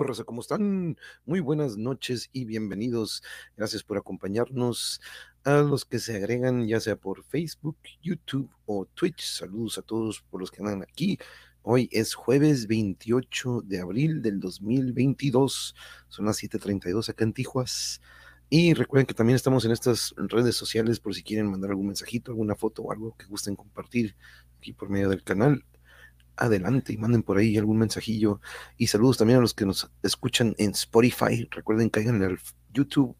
¿Cómo están? Muy buenas noches y bienvenidos. Gracias por acompañarnos. A los que se agregan, ya sea por Facebook, YouTube o Twitch. Saludos a todos por los que andan aquí. Hoy es jueves 28 de abril del 2022. Son las 7:32 acá en Tijuas. Y recuerden que también estamos en estas redes sociales por si quieren mandar algún mensajito, alguna foto o algo que gusten compartir aquí por medio del canal adelante y manden por ahí algún mensajillo. Y saludos también a los que nos escuchan en Spotify. Recuerden, caigan al YouTube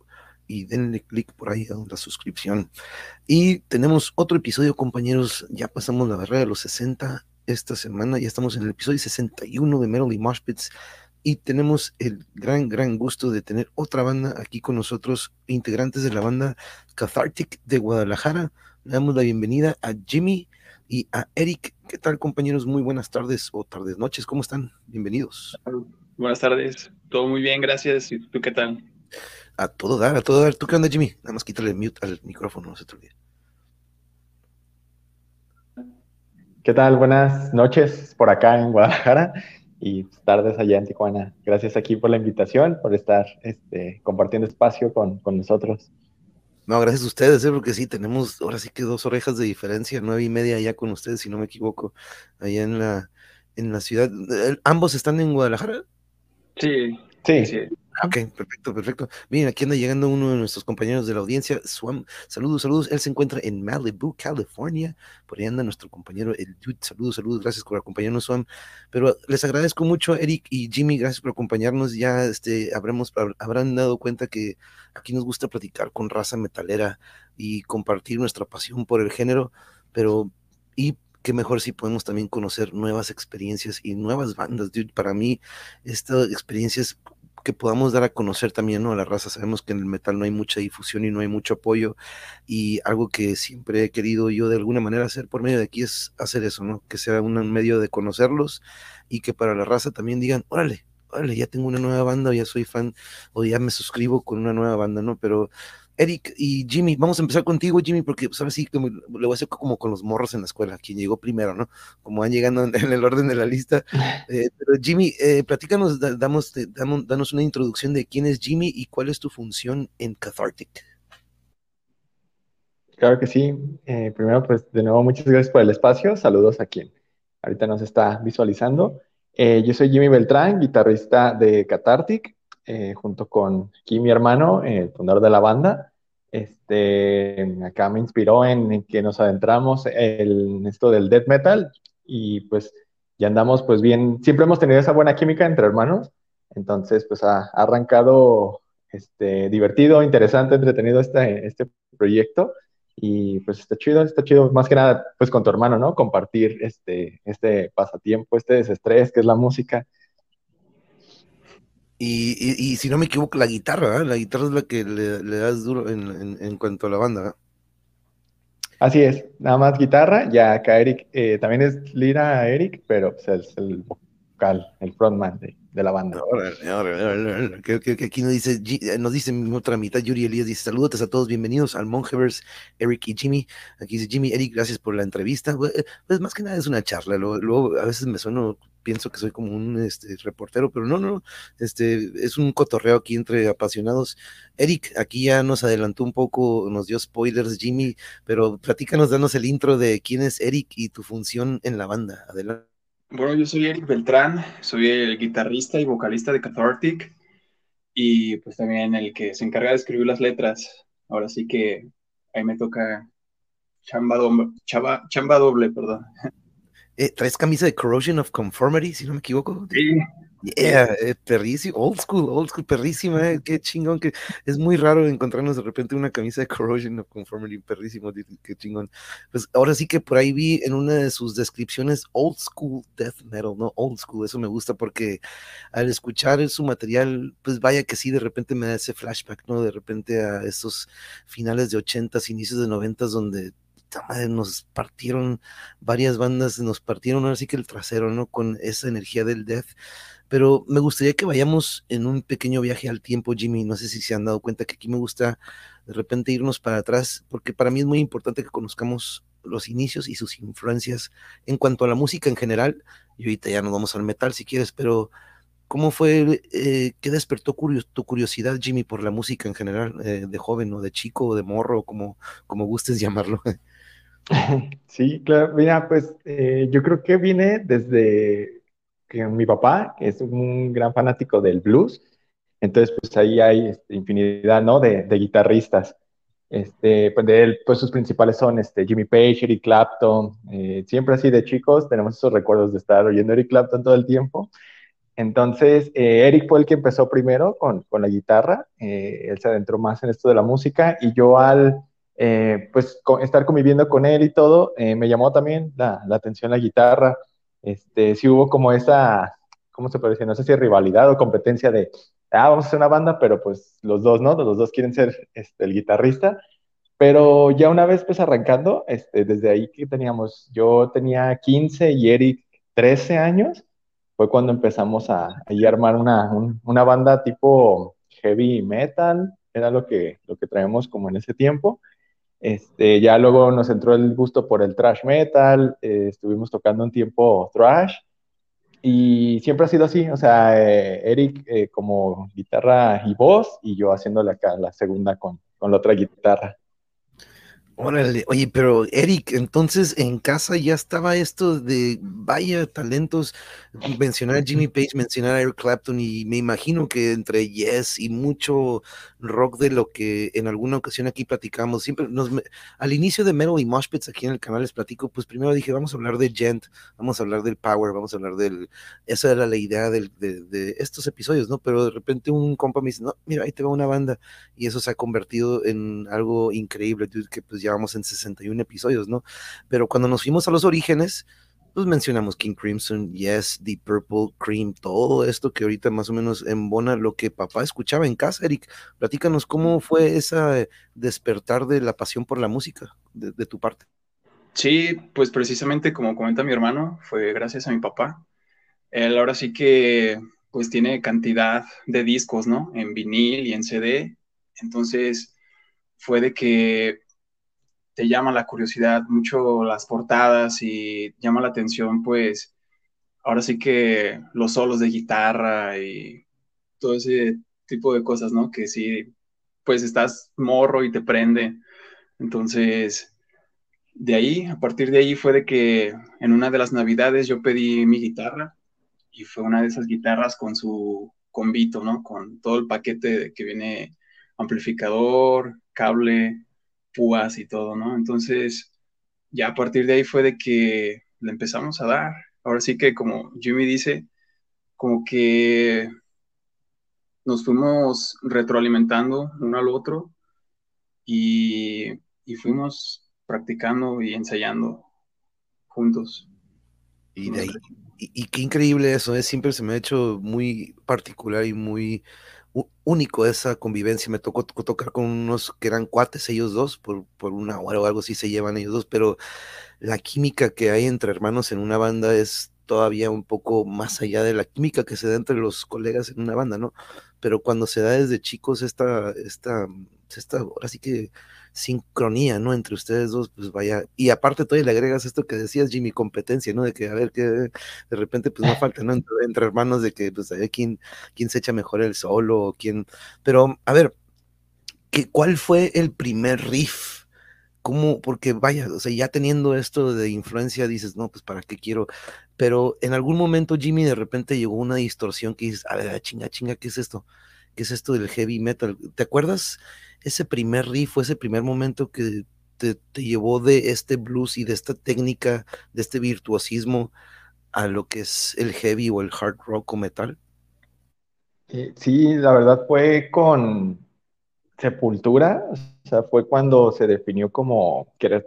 y denle clic por ahí a la suscripción. Y tenemos otro episodio, compañeros. Ya pasamos la barrera de los 60 esta semana. Ya estamos en el episodio 61 de Melody Moshpits. Y tenemos el gran, gran gusto de tener otra banda aquí con nosotros, integrantes de la banda Cathartic de Guadalajara. Le damos la bienvenida a Jimmy y a Eric. ¿Qué tal, compañeros? Muy buenas tardes o tardes, noches. ¿Cómo están? Bienvenidos. Buenas tardes. Todo muy bien, gracias. ¿Y tú qué tal? A todo dar, a todo dar. ¿Tú qué onda, Jimmy? Nada más quítale el mute al micrófono, no se te olvide. ¿Qué tal? Buenas noches por acá en Guadalajara y tardes allá en Tijuana. Gracias aquí por la invitación, por estar este, compartiendo espacio con, con nosotros. No, gracias a ustedes, ¿eh? porque sí, tenemos ahora sí que dos orejas de diferencia, nueve y media allá con ustedes, si no me equivoco, allá en la, en la ciudad. ¿Ambos están en Guadalajara? Sí, sí. sí. Ok, perfecto, perfecto. Miren, aquí anda llegando uno de nuestros compañeros de la audiencia, Swam. Saludos, saludos. Él se encuentra en Malibu, California. Por ahí anda nuestro compañero, el Dude. Saludos, saludos. Gracias por acompañarnos, Swam. Pero les agradezco mucho, Eric y Jimmy. Gracias por acompañarnos. Ya este, habremos, habrán dado cuenta que aquí nos gusta platicar con raza metalera y compartir nuestra pasión por el género. Pero, y qué mejor si podemos también conocer nuevas experiencias y nuevas bandas, dude. Para mí, esta experiencia es que podamos dar a conocer también ¿no? a la raza. Sabemos que en el metal no hay mucha difusión y no hay mucho apoyo y algo que siempre he querido yo de alguna manera hacer por medio de aquí es hacer eso, ¿no? Que sea un medio de conocerlos y que para la raza también digan, órale, órale, ya tengo una nueva banda o ya soy fan o ya me suscribo con una nueva banda, ¿no? Pero Eric y Jimmy, vamos a empezar contigo, Jimmy, porque sabes pues, sí, como, lo voy a hacer como con los morros en la escuela, quien llegó primero, ¿no? Como van llegando en, el orden de la lista. Eh, pero Jimmy, eh, platícanos, damos, damos, danos una introducción de quién es Jimmy y cuál es tu función en Cathartic. Claro que sí. Eh, primero, pues de nuevo, muchas gracias por el espacio. Saludos a quien ahorita nos está visualizando. yo soy Jimmy Beltrán, guitarrista de Cathartic, junto con aquí mi hermano, el fundador de la banda. Este, acá me inspiró en, que nos adentramos en esto del death metal y pues ya andamos pues bien, siempre hemos tenido esa buena química entre hermanos, entonces pues ha, arrancado este, divertido, interesante, entretenido este, este proyecto y pues está chido, está chido, más que nada pues con tu hermano, ¿no? Compartir este, este pasatiempo, este desestrés que es la música y, si no me equivoco, la guitarra, la guitarra es la que le, das duro en, cuanto a la banda. Así es, nada más guitarra, ya acá Eric, eh, también es lira Eric, pero pues, es el vocal, el frontman de, la banda. Creo que aquí nos dice, eh, nos dice mi otra mitad, Yuri Elías, dice, saludos a todos, bienvenidos al Monjevers, Eric y Jimmy. Aquí dice Jimmy, Eric, gracias por la entrevista. Pues más que nada es una charla, luego, a veces me sueno pienso que soy como un este, reportero, pero no, no, este, es un cotorreo aquí entre apasionados. Eric, aquí ya nos adelantó un poco, nos dio spoilers Jimmy, pero platícanos, danos el intro de quién es Eric y tu función en la banda. Adelante. Bueno, yo soy Eric Beltrán, soy el guitarrista y vocalista de Cathartic y pues también el que se encarga de escribir las letras. Ahora sí que ahí me toca chamba doble, chamba doble perdón. Eh, ¿Traes camisa de Corrosion of Conformity, si no me equivoco? Sí. Yeah, eh, perrísimo, old school, old school, perrísima, eh, qué chingón, que es muy raro encontrarnos de repente una camisa de Corrosion of Conformity, perrísimo, qué chingón. Pues ahora sí que por ahí vi en una de sus descripciones old school death metal, ¿no? Old school, eso me gusta porque al escuchar su material, pues vaya que sí, de repente me da ese flashback, ¿no? De repente a esos finales de ochentas, inicios de noventas, donde nos partieron varias bandas, nos partieron ahora sí que el trasero, ¿no? Con esa energía del death. Pero me gustaría que vayamos en un pequeño viaje al tiempo, Jimmy. No sé si se han dado cuenta que aquí me gusta de repente irnos para atrás, porque para mí es muy importante que conozcamos los inicios y sus influencias en cuanto a la música en general. Y ahorita ya nos vamos al metal si quieres, pero ¿Cómo fue, eh, qué despertó tu curiosidad, Jimmy, por la música en general, eh, de joven o de chico o de morro, como, como gustes llamarlo? Sí, claro, mira, pues eh, yo creo que viene desde que mi papá, es un gran fanático del blues, entonces pues ahí hay este, infinidad, ¿no? De, guitarristas. Este, pues de él, pues sus principales son este, Jimmy Page, Eric Clapton. Eh, siempre así de chicos tenemos esos recuerdos de estar oyendo Eric Clapton todo el tiempo. Entonces, eh, Eric fue el que empezó primero con, con la guitarra. Él se adentró más en esto de la música y yo al pues estar conviviendo con él y todo, me llamó también la, la, atención la guitarra. Este, sí hubo como esa, ¿cómo se puede decir? No sé si rivalidad o competencia de, ah, vamos a hacer una banda, pero pues los dos, ¿no? Los dos quieren ser este, el guitarrista. Pero ya una vez pues arrancando, este, desde ahí que teníamos, yo tenía 15 y Eric 13 años, fue cuando empezamos a, a armar una, una banda tipo heavy metal, era lo que, lo que traemos como en ese tiempo. Este, ya luego nos entró el gusto por el thrash metal, eh, estuvimos tocando un tiempo thrash, y siempre ha sido así, o sea, eh, Eric eh, como guitarra y voz y yo haciéndole acá la segunda con, con la otra guitarra. Órale, oye, pero Eric, entonces en casa ya estaba esto de vaya talentos, mencionar a Jimmy Page, mencionar a Eric Clapton y me imagino que entre Yes y mucho rock de lo que en alguna ocasión aquí platicamos, siempre nos, al inicio de Metal y Moshpits aquí en el canal les platico, pues primero dije, vamos a hablar de Gent, vamos a hablar del Power, vamos a hablar del, esa era la idea del, de, de, estos episodios, ¿no? Pero de repente un compa me dice, no, mira, ahí te va una banda y eso se ha convertido en algo increíble, que pues ya vamos en 61 episodios, ¿no? Pero cuando nos fuimos a los orígenes, pues mencionamos King Crimson, Yes, Deep Purple, Cream, todo esto que ahorita más o menos embona lo que papá escuchaba en casa, Eric. Platícanos cómo fue esa despertar de la pasión por la música de, de tu parte. Sí, pues precisamente como comenta mi hermano, fue gracias a mi papá. Él ahora sí que pues tiene cantidad de discos, ¿no? En vinil y en CD. Entonces fue de que llama la curiosidad mucho las portadas y llama la atención, pues, ahora sí que los solos de guitarra y todo ese tipo de cosas, ¿no? Que sí, pues estás morro y te prende. Entonces, de ahí, a partir de ahí fue de que en una de las navidades yo pedí mi guitarra y fue una de esas guitarras con su convito, ¿no? Con todo el paquete que viene amplificador, cable, púas y todo, ¿no? Entonces, ya a partir de ahí fue de que le empezamos a dar. Ahora sí que, como Jimmy dice, como que nos fuimos retroalimentando uno al otro y, y fuimos practicando y ensayando juntos. Y de ahí, y, y, qué increíble eso, ¿eh? siempre se me ha hecho muy particular y muy único esa convivencia. Me tocó tocar con unos que eran cuates, ellos dos, por, por una hora o algo así se llevan ellos dos, pero la química que hay entre hermanos en una banda es todavía un poco más allá de la química que se da entre los colegas en una banda, ¿no? Pero cuando se da desde chicos esta, esta, esta, ahora sí que sincronía, ¿no? Entre ustedes dos, pues vaya, y aparte todavía le agregas esto que decías, Jimmy, competencia, ¿no? De que, a ver, que de repente, pues no falta, ¿no? Entre, hermanos, de que, pues, a ver quién, quién se echa mejor el solo, o quién, pero, a ver, ¿qué, ¿cuál fue el primer riff? ¿Cómo? Porque vaya, o sea, ya teniendo esto de influencia, dices, no, pues, ¿para qué quiero? Pero en algún momento, Jimmy, de repente llegó una distorsión que dices, a ver, chinga, chinga, ¿qué es esto? ¿Qué es esto del heavy metal? ¿Te acuerdas? Ese primer riff o ese primer momento que te, te, llevó de este blues y de esta técnica, de este virtuosismo a lo que es el heavy o el hard rock o metal? Eh, sí, la verdad fue con Sepultura, o sea, fue cuando se definió como querer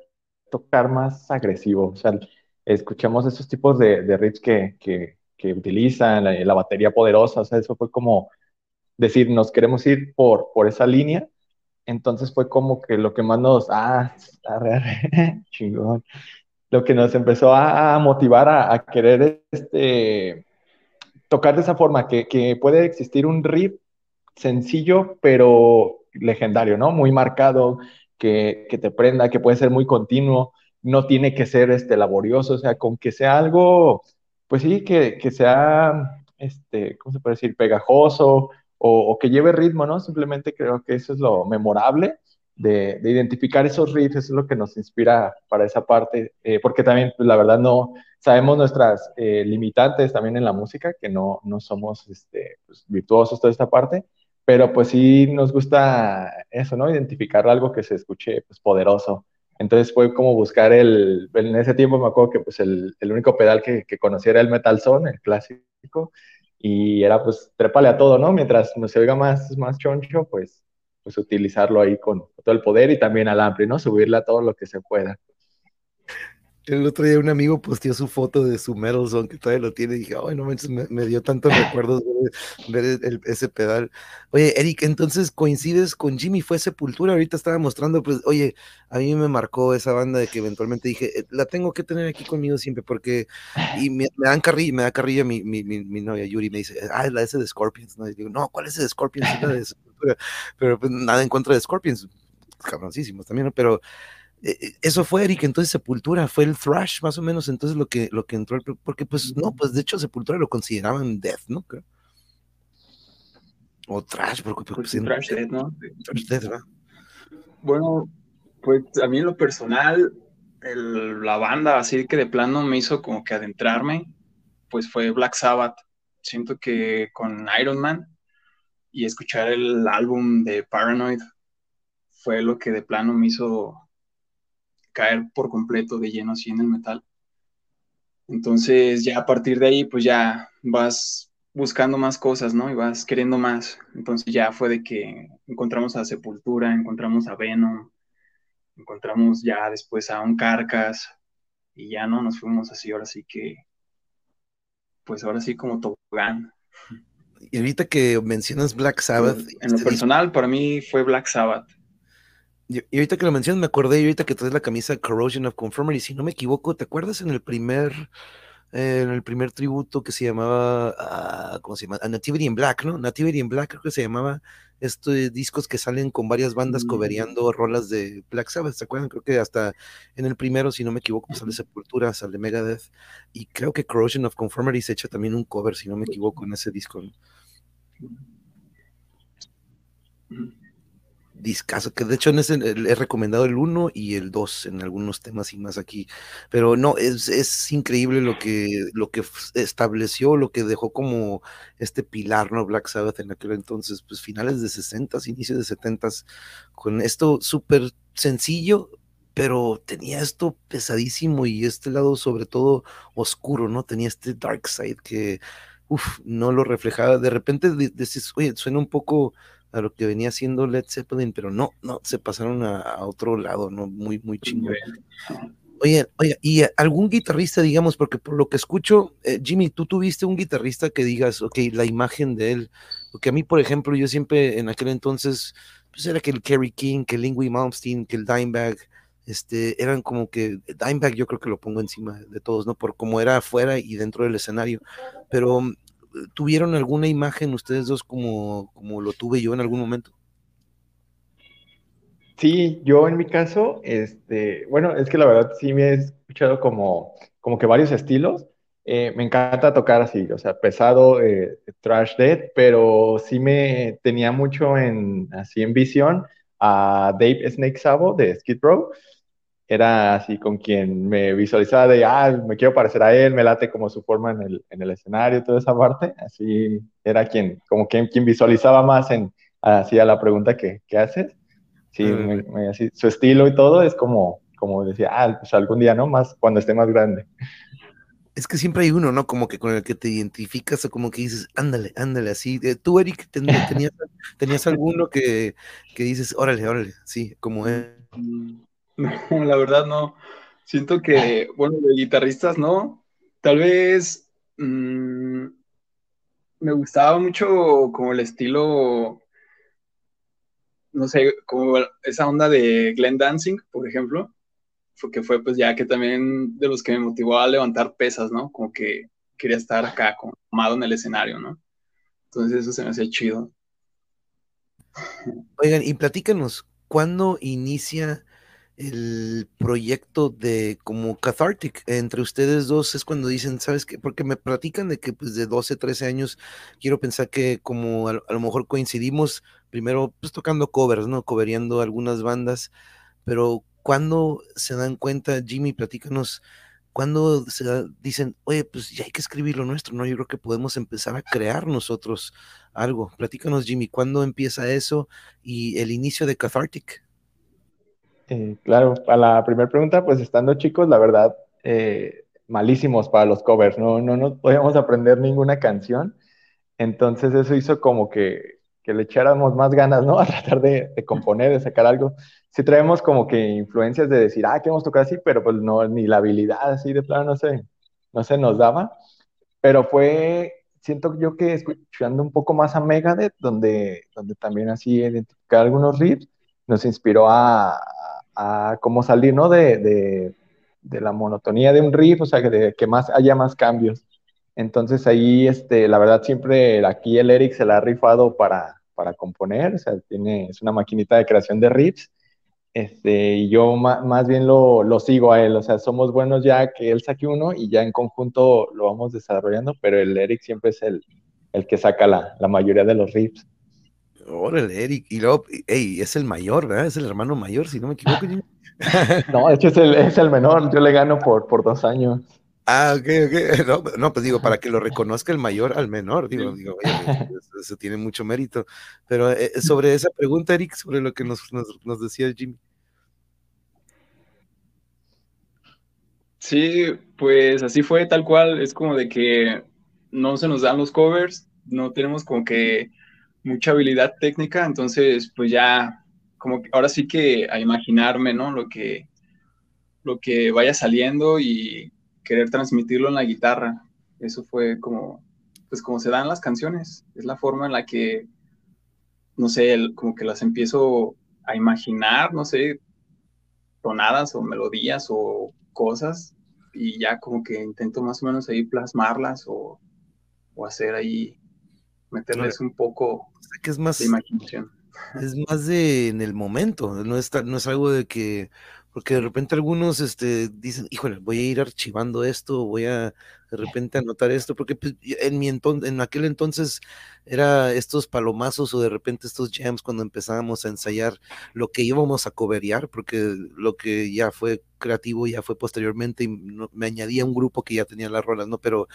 tocar más agresivo, o sea, escuchamos esos tipos de, riffs que, que, que utilizan, la, la, batería poderosa, o sea, eso fue como decir, nos queremos ir por, por esa línea entonces fue como que lo que más nos, ah, chingón, lo que nos empezó a, motivar a, a, querer este, tocar de esa forma, que, que, puede existir un riff sencillo, pero legendario, ¿no? Muy marcado, que, que, te prenda, que puede ser muy continuo, no tiene que ser este, laborioso, o sea, con que sea algo, pues sí, que, que sea este, ¿cómo se puede decir? Pegajoso o, que lleve ritmo, ¿no? Simplemente creo que eso es lo memorable de, identificar esos riffs, eso es lo que nos inspira para esa parte, eh, porque también, pues, la verdad, no sabemos nuestras eh, limitantes también en la música, que no, no somos este, pues, virtuosos toda esta parte, pero pues sí nos gusta eso, ¿no? Identificar algo que se escuche pues, poderoso. Entonces fue como buscar el, en ese tiempo me acuerdo que pues el, el único pedal que, que conocía era el Metal Zone, el clásico, y era pues trépale a todo, ¿no? Mientras no se oiga más, más choncho, pues, pues utilizarlo ahí con todo el poder y también al amplio, ¿no? Subirle a todo lo que se pueda. El otro día un amigo posteó su foto de su Metal Zone, que todavía lo tiene, y dije, ay, no me, me dio tantos recuerdos ver, ese pedal. Oye, Eric, entonces coincides con Jimmy, fue Sepultura, ahorita estaba mostrando, pues, oye, a mí me marcó esa banda de que eventualmente dije, eh, la tengo que tener aquí conmigo siempre, porque, y me, dan carrilla, me da carrilla mi, mi, mi, novia Yuri, me dice, ah, es la ese de Scorpions, ¿no? Y digo, no, ¿cuál es ese de Scorpions? Es la de Sepultura, pero pues nada en contra de Scorpions, cabroncísimos también, ¿no? Pero eso fue Eric, entonces Sepultura fue el thrash más o menos, entonces lo que, lo que entró, porque pues no, pues de hecho Sepultura lo consideraban death, ¿no? O thrash, porque pues, pues thrash death, ¿no? Thrash death, ¿verdad? Bueno, pues a mí en lo personal, la banda así que de plano me hizo como que adentrarme, pues fue Black Sabbath. Siento que con Iron Man y escuchar el álbum de Paranoid fue lo que de plano me hizo caer por completo de lleno así en el metal. Entonces ya a partir de ahí pues ya vas buscando más cosas, ¿no? Y vas queriendo más. Entonces ya fue de que encontramos a Sepultura, encontramos a Venom, encontramos ya después a un Carcas y ya no nos fuimos así, ahora sí que, pues ahora sí como tobogán. Y ahorita que mencionas Black Sabbath. En lo este personal, para mí fue Black Sabbath. Y, ahorita que lo mencionas, me acordé, y ahorita que traes la camisa Corrosion of Conformity, si no me equivoco, ¿te acuerdas en el primer, en el primer tributo que se llamaba, ah, ¿cómo se llama? A Nativity in Black, ¿no? Nativity in Black creo que se llamaba, estos discos que salen con varias bandas mm. coveriando rolas de Black Sabbath, ¿se acuerdan? Creo que hasta en el primero, si no me equivoco, sale Sepultura, sale Megadeth, y creo que Corrosion of Conformity se echa también un cover, si no me equivoco, en ese disco. ¿no? Discaso, que de hecho he recomendado el 1 y el 2 en algunos temas y más aquí, pero no, es, es, increíble lo que, lo que estableció, lo que dejó como este pilar, ¿no? Black Sabbath en aquel entonces, pues finales de 60, inicios de 70, con esto súper sencillo, pero tenía esto pesadísimo y este lado sobre todo oscuro, ¿no? Tenía este dark side que, uff, no lo reflejaba. De repente dices, oye, suena un poco a lo que venía haciendo Led Zeppelin, pero no, no, se pasaron a, otro lado, ¿no? Muy, muy chingón. Oye, oye, y algún guitarrista, digamos, porque por lo que escucho, eh, Jimmy, tú tuviste un guitarrista que digas, ok, la imagen de él, porque a mí, por ejemplo, yo siempre en aquel entonces, pues era que el Kerry King, que el Lingui Malmsteen, que el Dimebag, este, eran como que Dimebag yo creo que lo pongo encima de todos, ¿no? Por cómo era afuera y dentro del escenario, pero ¿Tuvieron alguna imagen ustedes dos como, como lo tuve yo en algún momento? Sí, yo en mi caso, este, bueno, es que la verdad sí me he escuchado como, como que varios estilos. Eh, me encanta tocar así, o sea, pesado, eh, trash dead, pero sí me tenía mucho en, así en visión a Dave Snake Sabo de Skid Row era así con quien me visualizaba de, ah, me quiero parecer a él, me late como su forma en el, en el escenario, toda esa parte, así era quien, como quien, quien visualizaba más en, así a la pregunta que, que haces, sí, así, su estilo y todo es como, como decía, ah, pues algún día, ¿no? Más cuando esté más grande. Es que siempre hay uno, ¿no? Como que con el que te identificas o como que dices, ándale, ándale, así. Tú, Eric, tenías, tenías alguno que, que dices, órale, órale, sí, como él. No, la verdad no. Siento que, bueno, de guitarristas no. Tal vez mm, me gustaba mucho como el estilo, no sé, como esa onda de Glenn Dancing, por ejemplo, porque fue pues ya que también de los que me motivó a levantar pesas, ¿no? Como que quería estar acá, como amado en el escenario, ¿no? Entonces eso se me hacía chido. Oigan, y platícanos, ¿cuándo inicia el proyecto de como Cathartic entre ustedes dos es cuando dicen, ¿sabes qué? Porque me platican de que pues de 12, 13 años, quiero pensar que como a, lo mejor coincidimos primero pues tocando covers, ¿no? Coveriendo algunas bandas, pero cuando se dan cuenta, Jimmy, platícanos, cuando se dicen, oye, pues ya hay que escribir lo nuestro, ¿no? Yo creo que podemos empezar a crear nosotros algo. Platícanos, Jimmy, ¿cuándo empieza eso y el inicio de Cathartic? Eh, claro, a la primera pregunta, pues estando chicos, la verdad, eh, malísimos para los covers, no, no nos podíamos aprender ninguna canción, entonces eso hizo como que, que le echáramos más ganas, ¿no? A tratar de, componer, de sacar algo. Sí traemos como que influencias de decir, ah, queremos tocar así, pero pues no, ni la habilidad así de plano no sé, no se nos daba, pero fue, siento yo que escuchando un poco más a Megadeth, donde, donde también así identificar algunos riffs, nos inspiró a, a cómo salir, ¿no? De, de, la monotonía de un riff, o sea, que, que más haya más cambios. Entonces ahí, este, la verdad, siempre aquí el Eric se la ha rifado para, para componer, o sea, tiene, es una maquinita de creación de riffs, este, y yo más bien lo, lo, sigo a él, o sea, somos buenos ya que él saque uno y ya en conjunto lo vamos desarrollando, pero el Eric siempre es el, el que saca la, la mayoría de los riffs. Órale, Eric. Y luego, hey, es el mayor, ¿verdad? Es el hermano mayor, si no me equivoco. no, de hecho es el, es el, menor. Yo le gano por, por dos años. Ah, ok, ok. No, no, pues digo, para que lo reconozca el mayor al menor, digo, digo oye, eso, tiene mucho mérito. Pero eh, eh, sobre esa pregunta, Eric, sobre lo que nos, nos, nos decía Jimmy. Sí, pues así fue tal cual. Es como de que no se nos dan los covers, no tenemos como que mucha habilidad técnica, entonces pues ya como que ahora sí que a imaginarme, ¿no? Lo que, lo que vaya saliendo y querer transmitirlo en la guitarra. Eso fue como, pues como se dan las canciones, es la forma en la que, no sé, como que las empiezo a imaginar, no sé, tonadas o melodías o cosas y ya como que intento más o menos ahí plasmarlas o, o hacer ahí meterles un poco que es más, de imaginación. Es más de en el momento, no es, no es algo de que, porque de repente algunos este, dicen, híjole, voy a ir archivando esto, voy a de repente anotar esto, porque pues, en, mi en aquel entonces era estos palomazos o de repente estos jams cuando empezábamos a ensayar lo que íbamos a coveriar, porque lo que ya fue creativo ya fue posteriormente y me añadía un grupo que ya tenía las rolas, ¿no? Pero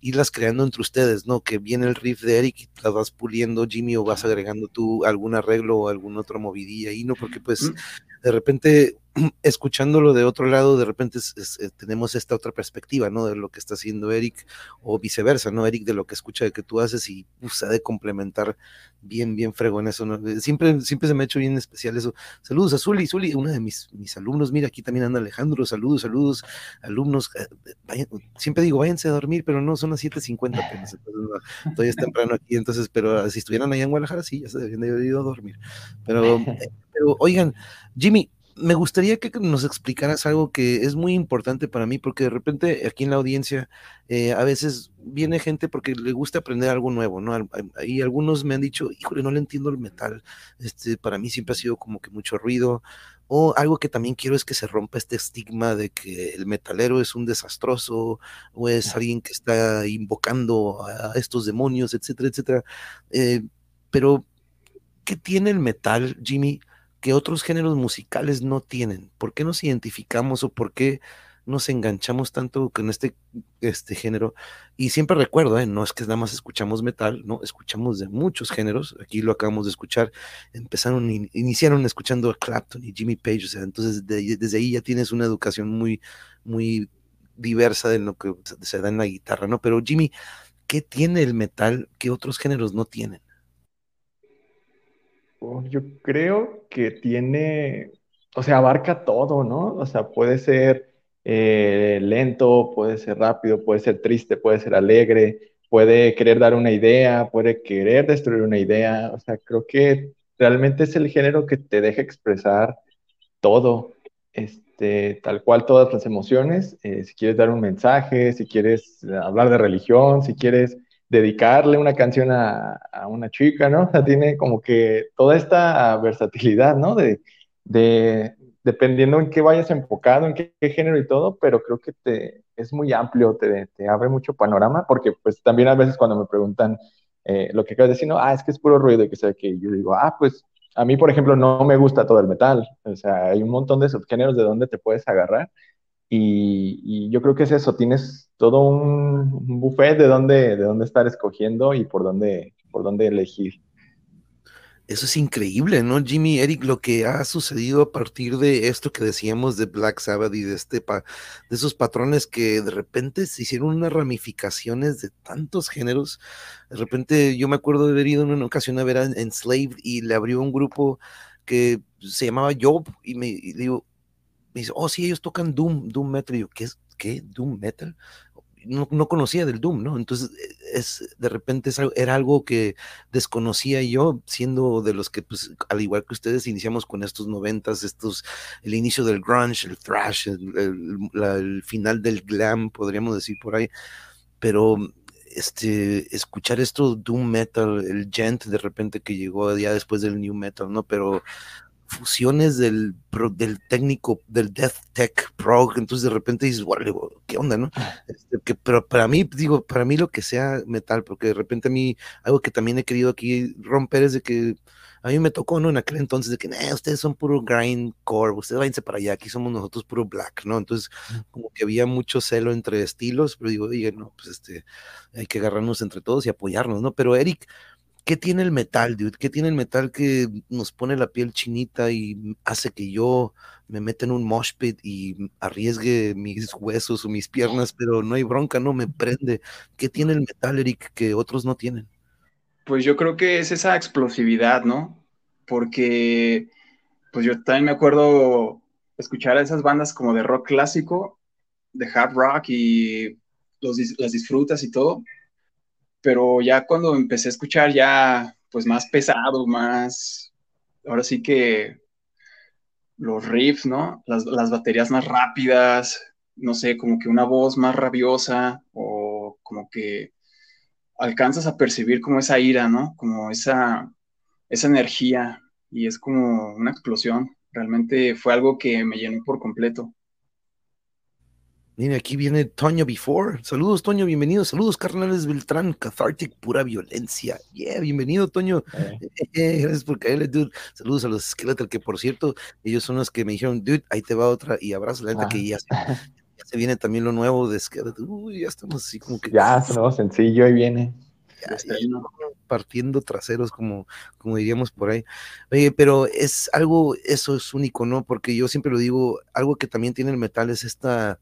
irlas creando entre ustedes, ¿no? Que viene el riff de Eric y las vas puliendo, Jimmy, o vas agregando tú algún arreglo o algún otro movidilla y no, porque pues mm. de repente escuchándolo de otro lado, de repente eh, tenemos esta otra perspectiva, ¿no? De lo que está haciendo Eric o viceversa, ¿no? Eric de lo que escucha de que tú haces y pues, ha de complementar bien, bien en eso, ¿no? Eh, siempre, siempre se me ha hecho bien especial eso. Saludos a Zuli, Zuli, una de mis, mis alumnos, mira, aquí también anda Alejandro, saludos, saludos, alumnos, eh, siempre digo, váyanse a dormir, pero no, son las 7.50 apenas, todavía es temprano aquí, entonces, pero si estuvieran allá en Guadalajara, sí, ya se deberían de haber ido a dormir. Pero, pero oigan, Jimmy, me gustaría que nos explicaras algo que es muy importante para mí, porque de repente aquí en la audiencia eh, a veces viene gente porque le gusta aprender algo nuevo, ¿no? Y algunos me han dicho, híjole, no le entiendo el metal, este, para mí siempre ha sido como que mucho ruido, o algo que también quiero es que se rompa este estigma de que el metalero es un desastroso, o es alguien que está invocando a estos demonios, etcétera, etcétera. Eh, pero, ¿qué tiene el metal, Jimmy? Que otros géneros musicales no tienen? ¿Por qué nos identificamos o por qué nos enganchamos tanto con este, este género? Y siempre recuerdo, ¿eh? no es que nada más escuchamos metal, no, escuchamos de muchos géneros, aquí lo acabamos de escuchar, empezaron, iniciaron escuchando a Clapton y Jimmy Page, o sea, entonces desde ahí ya tienes una educación muy, muy diversa de lo que se da en la guitarra, ¿no? Pero Jimmy, ¿qué tiene el metal que otros géneros no tienen? Oh, yo creo que tiene, o sea, abarca todo, ¿no? O sea, puede ser eh, lento, puede ser rápido, puede ser triste, puede ser alegre, puede querer dar una idea, puede querer destruir una idea. O sea, creo que realmente es el género que te deja expresar todo, este, tal cual todas las emociones. Eh, si quieres dar un mensaje, si quieres hablar de religión, si quieres dedicarle una canción a, una chica, ¿no? O sea, tiene como que toda esta versatilidad, ¿no? De, dependiendo en qué vayas enfocado, en qué, género y todo, pero creo que te, es muy amplio, te, te, abre mucho panorama, porque pues también a veces cuando me preguntan eh, lo que acabas de decir, no, ah, es que es puro ruido y que sea que yo digo, ah, pues a mí, por ejemplo, no me gusta todo el metal, o sea, hay un montón de subgéneros de donde te puedes agarrar, y, yo creo que es eso, tienes todo un, buffet de dónde, de dónde estar escogiendo y por dónde, por dónde elegir. Eso es increíble, ¿no, Jimmy? Eric, lo que ha sucedido a partir de esto que decíamos de Black Sabbath y de, este de esos patrones que de repente se hicieron unas ramificaciones de tantos géneros. De repente yo me acuerdo de haber ido en una ocasión a ver a Enslaved y le abrió un grupo que se llamaba Job y me digo, me dice, oh, sí, ellos tocan Doom, Doom Metal. Y yo, ¿qué es? ¿Qué? ¿Doom Metal? No, no, conocía del Doom, ¿no? Entonces, e, es, de repente era algo que desconocía yo, siendo de los que, pues, al igual que ustedes, iniciamos con estos noventas, estos, el inicio del grunge, el thrash, el, final del glam, podríamos decir por ahí, pero este, escuchar esto Doom Metal, el gent de repente que llegó ya después del New Metal, ¿no? Pero fusiones del, del técnico, del Death Tech Pro, entonces de repente dices, ¿qué onda, no? Ah. Este, que, pero para mí, digo, para mí lo que sea metal, porque de repente a mí, algo que también he querido aquí romper es de que a mí me tocó, ¿no? En aquel entonces de que, ustedes son puro grindcore, ustedes váyanse para allá, aquí somos nosotros puro black, ¿no? Entonces, como que había mucho celo entre estilos, pero digo, oye, no, pues este, hay que agarrarnos entre todos y apoyarnos, ¿no? Pero Eric, ¿qué tiene el metal, dude? ¿Qué tiene el metal que nos pone la piel chinita y hace que yo me meta en un mosh pit y arriesgue mis huesos o mis piernas, pero no hay bronca, no me prende? ¿Qué tiene el metal, Eric, que otros no tienen? Pues yo creo que es esa explosividad, ¿no? Porque, pues yo también me acuerdo escuchar a esas bandas como de rock clásico, de hard rock y los, las disfrutas y todo, pero ya cuando empecé a escuchar ya, pues más pesado, más, ahora sí que los riffs, ¿no? Las, baterías más rápidas, no sé, como que una voz más rabiosa o como que alcanzas a percibir como esa ira, ¿no? Como esa, esa energía y es como una explosión. Realmente fue algo que me llenó por completo. Miren, aquí viene Toño Before. Saludos, Toño, bienvenido. Saludos, carnales Beltrán, Cathartic, pura violencia. Yeah, bienvenido, Toño. Eh. Gracias por caerle, dude. Saludos a los Skeletal, que por cierto, ellos son los que me dijeron, dude, ahí te va otra. Y abrazo, la neta, que ya se, ya se, viene también lo nuevo de Skeletal. Uy, ya estamos así como que. Ya, es nuevo sencillo, ahí viene. Ya, ya, partiendo traseros, como, como diríamos por ahí. Oye, pero es algo, eso es único, ¿no? Porque yo siempre lo digo, algo que también tiene el metal es esta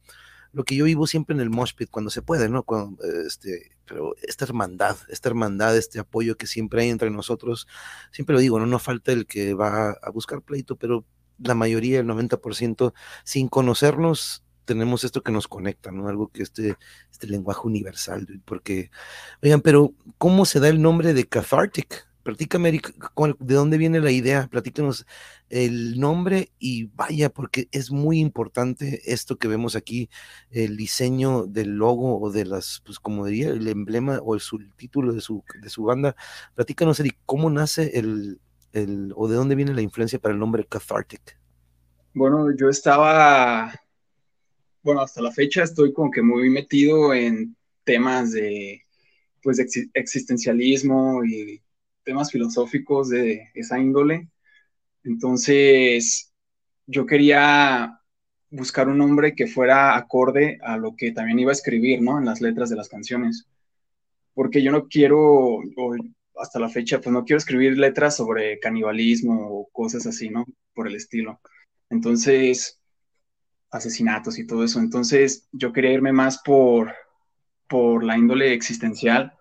lo que yo vivo siempre en el mosh pit cuando se puede, ¿no? Cuando, este, pero esta hermandad, esta hermandad, este apoyo que siempre hay entre nosotros, siempre lo digo, no, no falta el que va a buscar pleito, pero la mayoría, el 90%, sin conocernos, tenemos esto que nos conecta, ¿no? Algo que este, este lenguaje universal, porque, oigan, pero ¿cómo se da el nombre de Cathartic? Platícame, Eric, ¿de dónde viene la idea? Platícanos el nombre y vaya, porque es muy importante esto que vemos aquí, el diseño del logo o de las, pues como diría, el emblema o el subtítulo de su, de su banda. Platícanos, Eric, ¿cómo nace el, el, o de dónde viene la influencia para el nombre Cathartic? Bueno, yo estaba, bueno, hasta la fecha estoy como que muy metido en temas de, pues, existencialismo y temas filosóficos de esa índole. Entonces, yo quería buscar un nombre que fuera acorde a lo que también iba a escribir, ¿no? En las letras de las canciones. Porque yo no quiero, hasta la fecha, pues no quiero escribir letras sobre canibalismo o cosas así, ¿no? Por el estilo. Entonces, asesinatos y todo eso. Entonces, yo quería irme más por, por la índole existencial.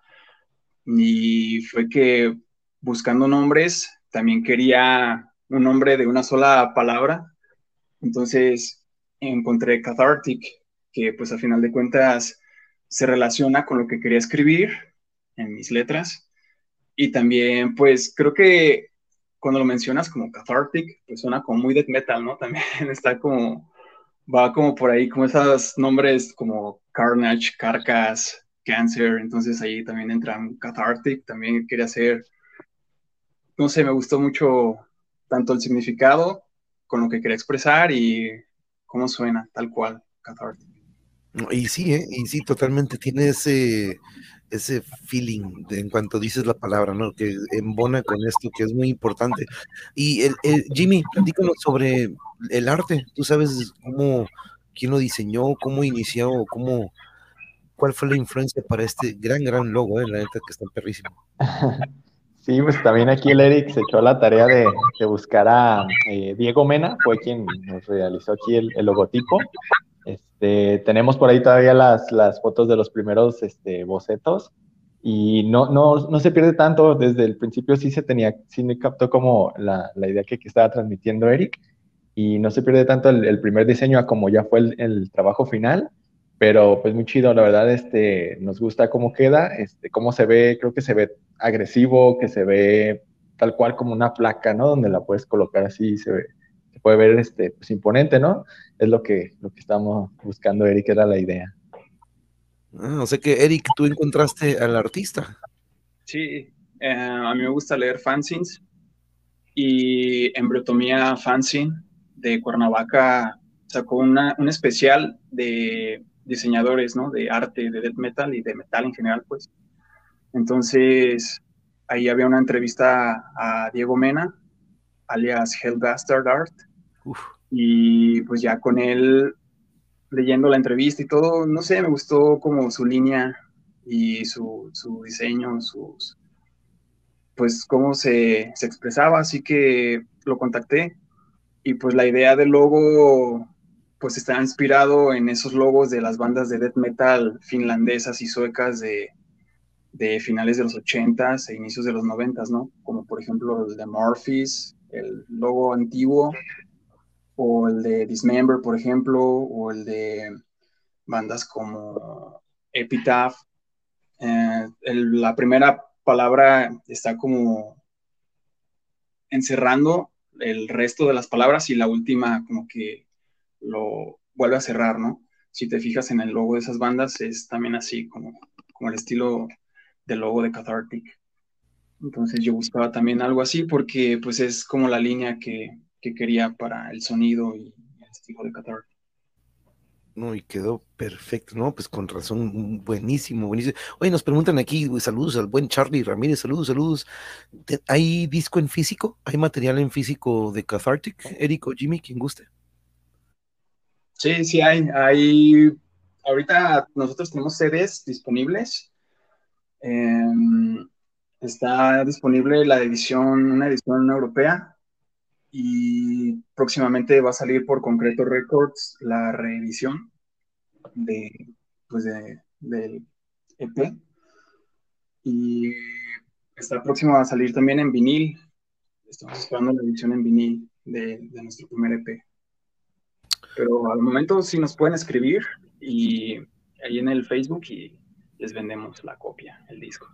Y fue que buscando nombres, también quería un nombre de una sola palabra. Entonces encontré Cathartic, que pues a final de cuentas se relaciona con lo que quería escribir en mis letras. Y también pues creo que cuando lo mencionas como Cathartic, pues suena como muy death metal, ¿no? También está como, va como por ahí, como esos nombres como Carnage, Carcass, Cancer, entonces ahí también entran Cathartic, también quería hacer no sé, me gustó mucho tanto el significado con lo que quería expresar y cómo suena, tal cual, Cathartic. Y sí, ¿eh? y sí, totalmente tiene ese, ese feeling en cuanto dices la palabra, ¿no? Que embona con esto, que es muy importante. Y el, Jimmy, platícanos sobre el arte. ¿Tú sabes cómo, quién lo diseñó, cómo inició, cómo, cuál fue la influencia para este gran, gran logo, eh? La neta que está perrísimo. Sí, pues también aquí el Eric se echó la tarea de, buscar a eh, Diego Mena, fue quien nos realizó aquí el, logotipo. Este, tenemos por ahí todavía las, las fotos de los primeros este, bocetos y no, no, no, se pierde tanto, desde el principio sí se tenía, sí me captó como la, la idea que, que, estaba transmitiendo Eric y no se pierde tanto el, el primer diseño a como ya fue el, el trabajo final pero pues muy chido, la verdad, este, nos gusta cómo queda, este, cómo se ve, creo que se ve agresivo, que se ve tal cual como una placa, ¿no? Donde la puedes colocar así, se ve, se puede ver, este, pues imponente, ¿no? Es lo que, lo que estamos buscando, Eric, era la idea. Ah, o sea que, Eric, tú encontraste al artista. Sí, eh, a mí me gusta leer fanzines y Embrotomía Fanzine de Cuernavaca sacó una, un especial de diseñadores, ¿no? De arte, de death metal y de metal en general, pues. Entonces, ahí había una entrevista a Diego Mena, alias Hellbastard Art, y pues ya con él leyendo la entrevista y todo, no sé, me gustó como su línea y su, su diseño, sus, pues cómo se, se expresaba, así que lo contacté y pues la idea del logo pues está inspirado en esos logos de las bandas de death metal finlandesas y suecas de, finales de los 80s e inicios de los 90s, ¿no? Como por ejemplo el de Morphis, el logo antiguo, o el de Dismember, por ejemplo, o el de bandas como Epitaph. Eh, la primera palabra está como encerrando el resto de las palabras y la última como que lo vuelve a cerrar, ¿no? Si te fijas en el logo de esas bandas, es también así, como, como el estilo del logo de Cathartic. Entonces yo buscaba también algo así porque pues es como la línea que, que quería para el sonido y el estilo de Cathartic. No, y quedó perfecto, ¿no? Pues con razón, buenísimo, buenísimo. Oye, nos preguntan aquí, saludos al buen Charlie Ramírez, saludos, saludos. ¿Hay disco en físico? ¿Hay material en físico de Cathartic? Eric o Jimmy, quien guste. Sí, sí hay. Hay. Ahorita nosotros tenemos CDs disponibles. Em, está disponible la edición, una edición europea. Y próximamente va a salir por Concreto Records la reedición de, pues de, del EP. Y está próximo a salir también en vinil. Estamos esperando la edición en vinil de, de nuestro primer EP. Pero al momento sí nos pueden escribir y ahí en el Facebook y les vendemos la copia, el disco.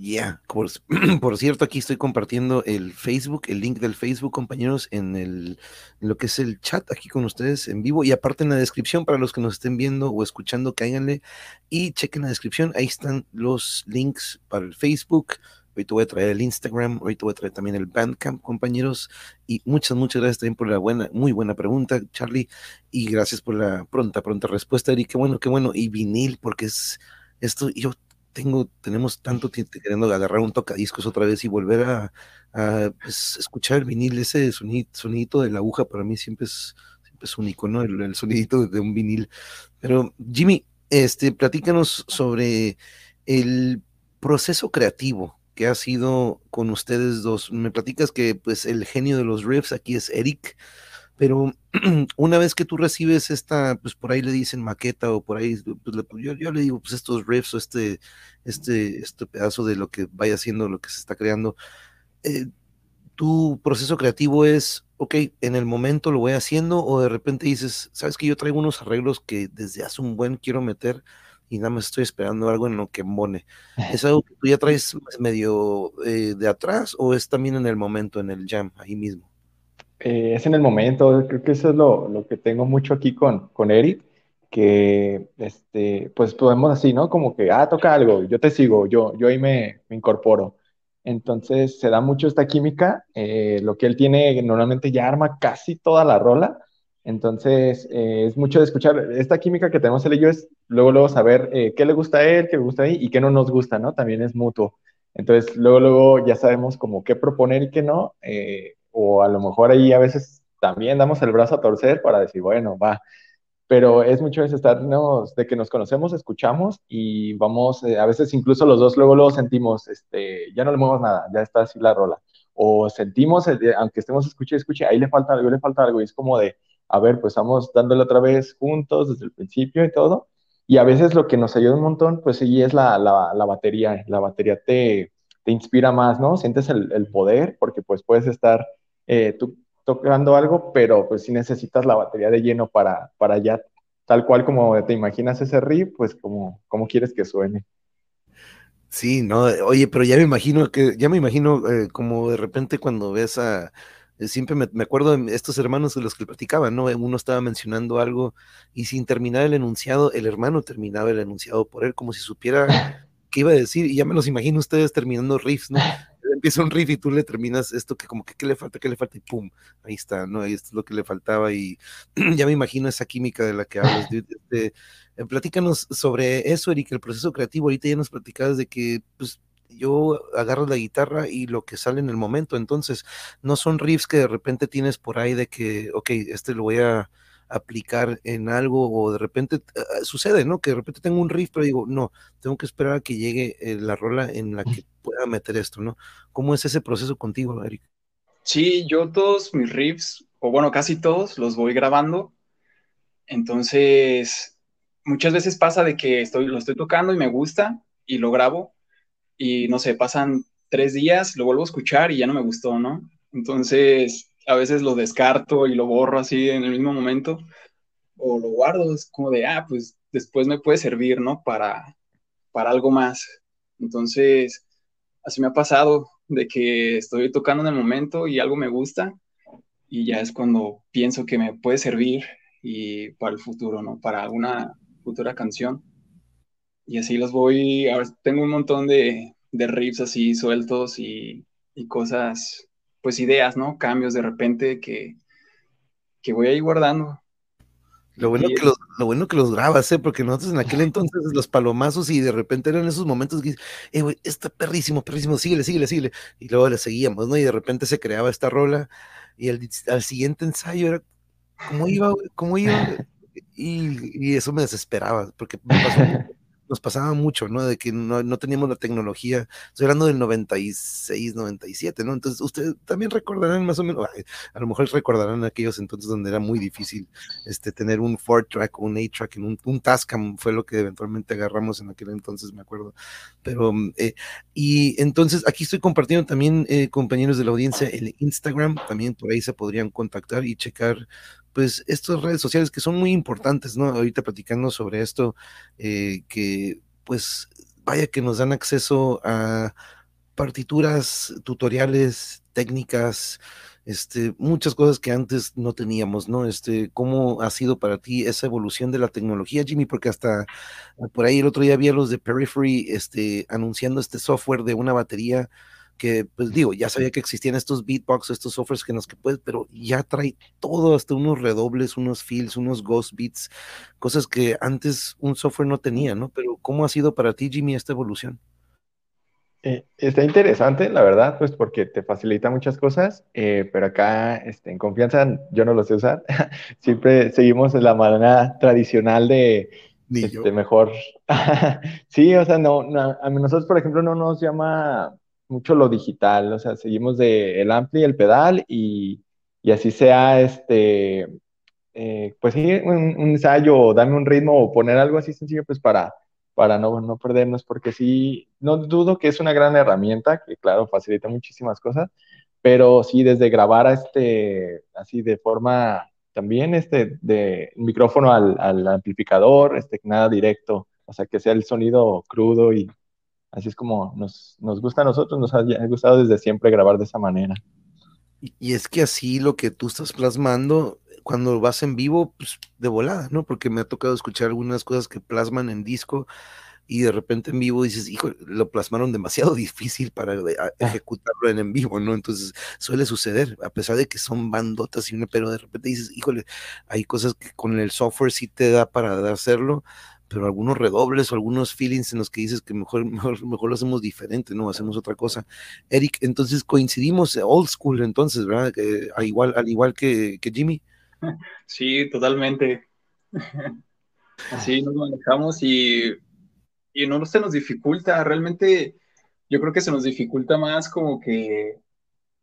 Ya, por, cierto, aquí estoy compartiendo el Facebook, el link del Facebook, compañeros, en, el, lo que es el chat aquí con ustedes en vivo y aparte en la descripción para los que nos estén viendo o escuchando, cáiganle y chequen la descripción, ahí están los links para el Facebook, Hoy te voy a traer el Instagram, hoy te voy a traer también el Bandcamp, compañeros. Y muchas, muchas gracias también por la buena, muy buena pregunta, Charlie. Y gracias por la pronta, pronta respuesta, Eric. Qué bueno, qué bueno. Y vinil, porque es esto, yo tengo, tenemos tanto tiempo queriendo agarrar un tocadiscos otra vez y volver a, pues, escuchar el vinil, ese sonido, sonidito de la aguja para mí siempre es, siempre es único, ¿no? El, el sonidito de un vinil. Pero Jimmy, este, platícanos sobre el proceso creativo que ha sido con ustedes dos. Me platicas que pues el genio de los riffs aquí es Eric, pero una vez que tú recibes esta, pues por ahí le dicen maqueta o por ahí, pues, yo, yo, le digo pues estos riffs o este, este, este pedazo de lo que vaya haciendo, lo que se está creando, eh, tu proceso creativo es, ok, en el momento lo voy haciendo o de repente dices, sabes que yo traigo unos arreglos que desde hace un buen quiero meter y nada más estoy esperando algo en lo que embone. ¿Es algo que tú ya traes medio eh, de atrás o es también en el momento, en el jam, ahí mismo? Eh, es en el momento, creo que eso es lo, lo, que tengo mucho aquí con, con Eric, que este, pues podemos así, ¿no? Como que, ah, toca algo, yo te sigo, yo, yo ahí me, me incorporo. entonces se da mucho esta química, eh, lo que él tiene normalmente ya arma casi toda la rola, entonces eh, es mucho de escuchar, esta química que tenemos él y yo es luego, luego saber eh, qué le gusta a él, qué le gusta a mí y qué no nos gusta, ¿no? También es mutuo. Entonces luego, luego ya sabemos como qué proponer y qué no, o a lo mejor ahí a veces también damos el brazo a torcer para decir, bueno, va, pero es mucho de estarnos, de que nos conocemos, escuchamos y vamos, eh, a veces incluso los dos luego luego sentimos, este, ya no le muevas nada, ya está así la rola. O sentimos, eh, aunque estemos escuche, escuche, ahí le falta algo, le falta algo, y es como de, a ver, pues vamos dándole otra vez juntos desde el principio y todo. Y a veces lo que nos ayuda un montón, pues sí, es la, la, la batería. La batería te, te, inspira más, ¿no? Sientes el, el poder, porque pues puedes estar, eh, tú tocando algo, pero pues si necesitas la batería de lleno para, para ya, tal cual como te imaginas ese riff, pues como, quieres que suene. Sí, no, oye, pero ya me imagino que, ya me imagino eh, como de repente cuando ves a, siempre me, me, acuerdo de estos hermanos de los que platicaban, ¿no? Uno estaba mencionando algo y sin terminar el enunciado, el hermano terminaba el enunciado por él, como si supiera qué iba a decir, y ya me los imagino ustedes terminando riffs, ¿no? empieza un riff y tú le terminas esto que como que qué le falta, qué le falta y pum, ahí está, ¿no? Ahí es lo que le faltaba y ya me imagino esa química de la que hablas. Este, eh, platícanos sobre eso, Eric, el proceso creativo. Ahorita ya nos platicabas de que pues yo agarro la guitarra y lo que sale en el momento, entonces no son riffs que de repente tienes por ahí de que, ok, este lo voy a aplicar en algo o de repente eh, sucede, ¿no? Que de repente tengo un riff, pero digo, no, tengo que esperar a que llegue eh, la rola en la que pueda meter esto, ¿no? ¿Cómo es ese proceso contigo, Eric? Sí, yo todos mis riffs, o bueno, casi todos, los voy grabando. Entonces, muchas veces pasa de que estoy, lo estoy tocando y me gusta y lo grabo y no sé, pasan tres días, lo vuelvo a escuchar y ya no me gustó, ¿no? Entonces, a veces lo descarto y lo borro así en el mismo momento, o lo guardo, es como de, ah, pues después me puede servir, ¿no? Para, para algo más. Entonces, así me ha pasado de que estoy tocando en el momento y algo me gusta y ya es cuando pienso que me puede servir y para el futuro, ¿no? Para alguna futura canción. Y así los voy, ahora tengo un montón de, de riffs así sueltos y, y cosas pues ideas, ¿no? Cambios de repente que, que voy ahí guardando. Lo bueno, que los, lo bueno que los grabas, ¿eh? Porque nosotros en aquel entonces los palomazos y de repente eran esos momentos que, eh, güey, está perrísimo, perrísimo, síguele, síguele, síguele. Y luego le seguíamos, ¿no? Y de repente se creaba esta rola y al, al siguiente ensayo era, ¿cómo iba, ¿Cómo iba? Y, y, eso me desesperaba, porque me pasó nos pasaba mucho, ¿no? De que no, no, teníamos la tecnología, estoy hablando del 96, 97, ¿no? Entonces, ustedes también recordarán más o menos, a lo mejor recordarán aquellos entonces donde era muy difícil este, tener un 4-track o un 8-track, en un, un, Tascam fue lo que eventualmente agarramos en aquel entonces, me acuerdo. Pero, eh, y entonces aquí estoy compartiendo también, eh, compañeros de la audiencia, el Instagram, también por ahí se podrían contactar y checar pues estas redes sociales que son muy importantes, ¿no? Ahorita platicando sobre esto, eh, que pues vaya que nos dan acceso a partituras, tutoriales, técnicas, este, muchas cosas que antes no teníamos, ¿no? Este, ¿cómo ha sido para ti esa evolución de la tecnología, Jimmy? Porque hasta por ahí el otro día había los de Periphery, este, anunciando este software de una batería que pues digo, ya sabía que existían estos beatbox, estos softwares que nos que puedes, pero ya trae todo, hasta unos redobles, unos fills, unos ghost beats, cosas que antes un software no tenía, ¿no? Pero ¿cómo ha sido para ti, Jimmy, esta evolución? Eh, está interesante, la verdad, pues porque te facilita muchas cosas, eh, pero acá este, en confianza yo no lo sé usar. Siempre seguimos la manera tradicional de este, mejor. sí, o sea, no, no, a nosotros, por ejemplo, no nos llama mucho lo digital, o sea, seguimos de el ampli y el pedal y, y así sea, este, eh, pues sí, un, ensayo, dame un ritmo o poner algo así sencillo, pues para, para no, no perdernos, porque sí, no dudo que es una gran herramienta, que claro, facilita muchísimas cosas, pero sí, desde grabar a este, así de forma también, este, de micrófono al, al amplificador, este, nada directo, o sea, que sea el sonido crudo y Así es como nos, nos gusta a nosotros, nos ha, gustado desde siempre grabar de esa manera. Y, es que así lo que tú estás plasmando, cuando vas en vivo, pues de volada, ¿no? Porque me ha tocado escuchar algunas cosas que plasman en disco y de repente en vivo dices, hijo, lo plasmaron demasiado difícil para Ah. ejecutarlo en en vivo, ¿no? Entonces suele suceder, a pesar de que son bandotas y una, pero de repente dices, híjole, hay cosas que con el software sí te da para hacerlo, pero algunos redobles o algunos feelings en los que dices que mejor, mejor, lo hacemos diferente, ¿no? Hacemos otra cosa. Eric, entonces coincidimos, eh, old school entonces, ¿verdad? Que, al igual, al igual que, Jimmy. Sí, totalmente. Así nos manejamos y, y no se nos dificulta, realmente yo creo que se nos dificulta más como que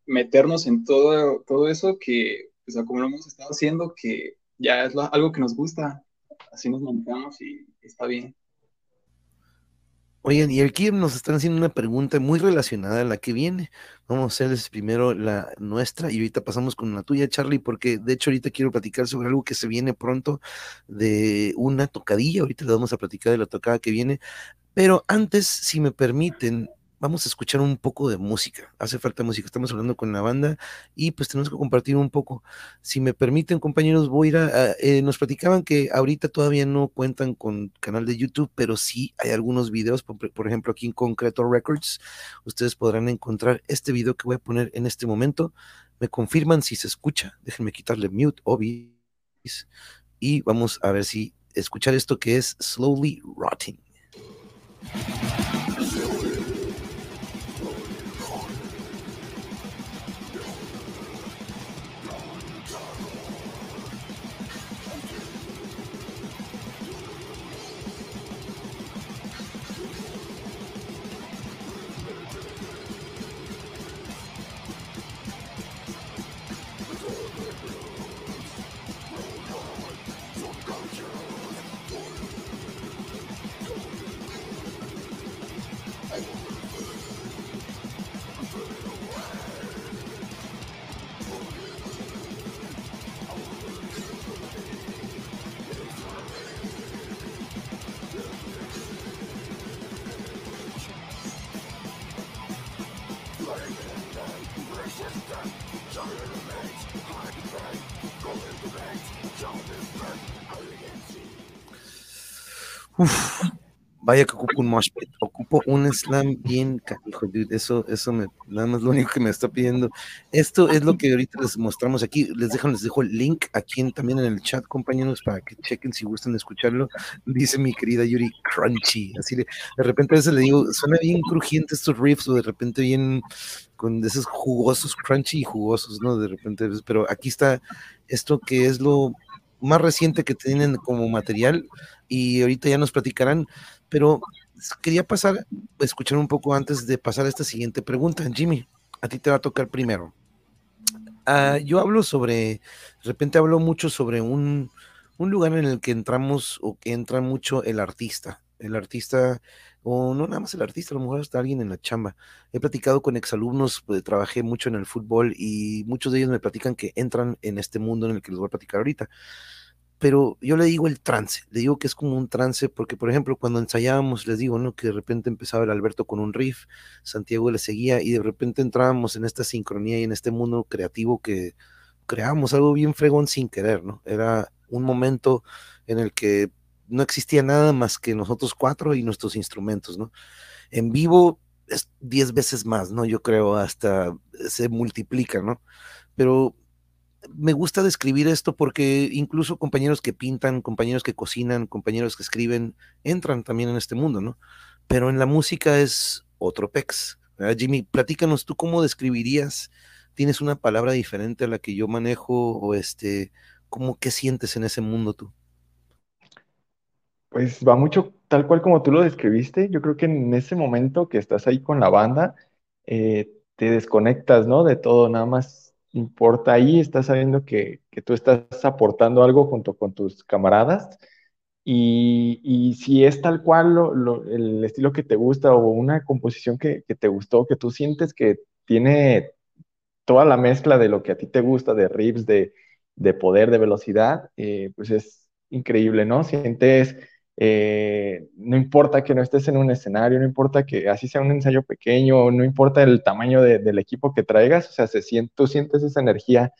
meternos en todo, todo eso que, o sea, como lo hemos estado haciendo, que ya es algo que nos gusta, así nos manejamos y está bien. Oigan, y aquí nos están haciendo una pregunta muy relacionada a la que viene. Vamos a hacerles primero la nuestra y ahorita pasamos con la tuya, Charlie, porque de hecho ahorita quiero platicar sobre algo que se viene pronto de una tocadilla. Ahorita les vamos a platicar de la tocada que viene. Pero antes, si me permiten, vamos a escuchar un poco de música. Hace falta música. Estamos hablando con la banda y pues tenemos que compartir un poco. Si me permiten, compañeros, voy a ir a, eh, nos platicaban que ahorita todavía no cuentan con canal de YouTube, pero sí hay algunos videos, por, ejemplo, aquí en Concreto Records, ustedes podrán encontrar este video que voy a poner en este momento. Me confirman si se escucha. Déjenme quitarle mute, obvious. Y vamos a ver si escuchar esto que es Slowly Rotting. Uf, vaya que ocupo un mosh pit, ocupo un slam bien canijo, dude, eso, eso me, nada más lo único que me está pidiendo. Esto es lo que ahorita les mostramos aquí, les dejo, les dejo el link aquí en- también en el chat, compañeros, para que chequen si gustan escucharlo. Dice mi querida Yuri, crunchy, así de, de repente a veces le digo, suena bien crujiente estos riffs, o de repente bien con esos jugosos, crunchy y jugosos, ¿no? De repente, pero aquí está esto que es lo más reciente que tienen como material y ahorita ya nos platicarán, pero quería pasar, escuchar un poco antes de pasar a esta siguiente pregunta. Jimmy, a ti te va a tocar primero. Ah, yo hablo sobre, de repente hablo mucho sobre un, un lugar en el que entramos o que entra mucho el artista. El artista, o no nada más el artista, a lo mejor hasta alguien en la chamba. He platicado con exalumnos, pues, trabajé mucho en el fútbol y muchos de ellos me platican que entran en este mundo en el que les voy a platicar ahorita pero yo le digo el trance, le digo que es como un trance, porque por ejemplo, cuando ensayábamos, les digo, ¿no? Que de repente empezaba el Alberto con un riff, Santiago le seguía y de repente entrábamos en esta sincronía y en este mundo creativo que creábamos algo bien fregón sin querer, ¿no? Era un momento en el que no existía nada más que nosotros cuatro y nuestros instrumentos, ¿no? En vivo es diez veces más, ¿no? Yo creo hasta se multiplica, ¿no? Pero me gusta describir esto porque incluso compañeros que pintan, compañeros que cocinan, compañeros que escriben, entran también en este mundo, ¿no? Pero en la música es otro pex. ¿verdad? Jimmy, platícanos, ¿tú cómo describirías? ¿Tienes una palabra diferente a la que yo manejo o este, cómo qué sientes en ese mundo tú? Pues va mucho tal cual como tú lo describiste. Yo creo que en ese momento que estás ahí con la banda, eh, te desconectas, ¿no? De todo, nada más importa ahí, estás sabiendo que, que tú estás aportando algo junto con tus camaradas. Y, y si es tal cual lo- lo- el estilo que te gusta o una composición que, que te gustó, que tú sientes que tiene toda la mezcla de lo que a ti te gusta, de riffs, de, de poder, de velocidad, eh, pues es increíble, ¿no? Sientes, eh, no importa que no estés en un escenario, no importa que así sea un ensayo pequeño, no importa el tamaño de- del equipo que traigas, o sea, se siente, tú sientes esa energía.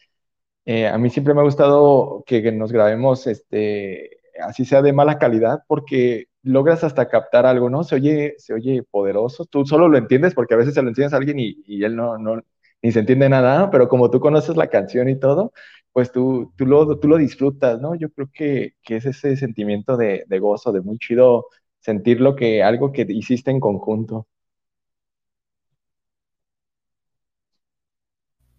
Eh, a mí siempre me ha gustado que, que nos grabemos, este, así sea de mala calidad, porque logras hasta captar algo, ¿no? Se oye, se oye poderoso, tú solo lo entiendes porque a veces se lo enseñas a alguien y, y él no, no, ni se entiende nada, pero como tú conoces la canción y todo, pues tú, tú, lo, tú lo disfrutas, ¿no? Yo creo que, que es ese sentimiento de, de gozo, de muy chido sentir lo que, algo que hiciste en conjunto.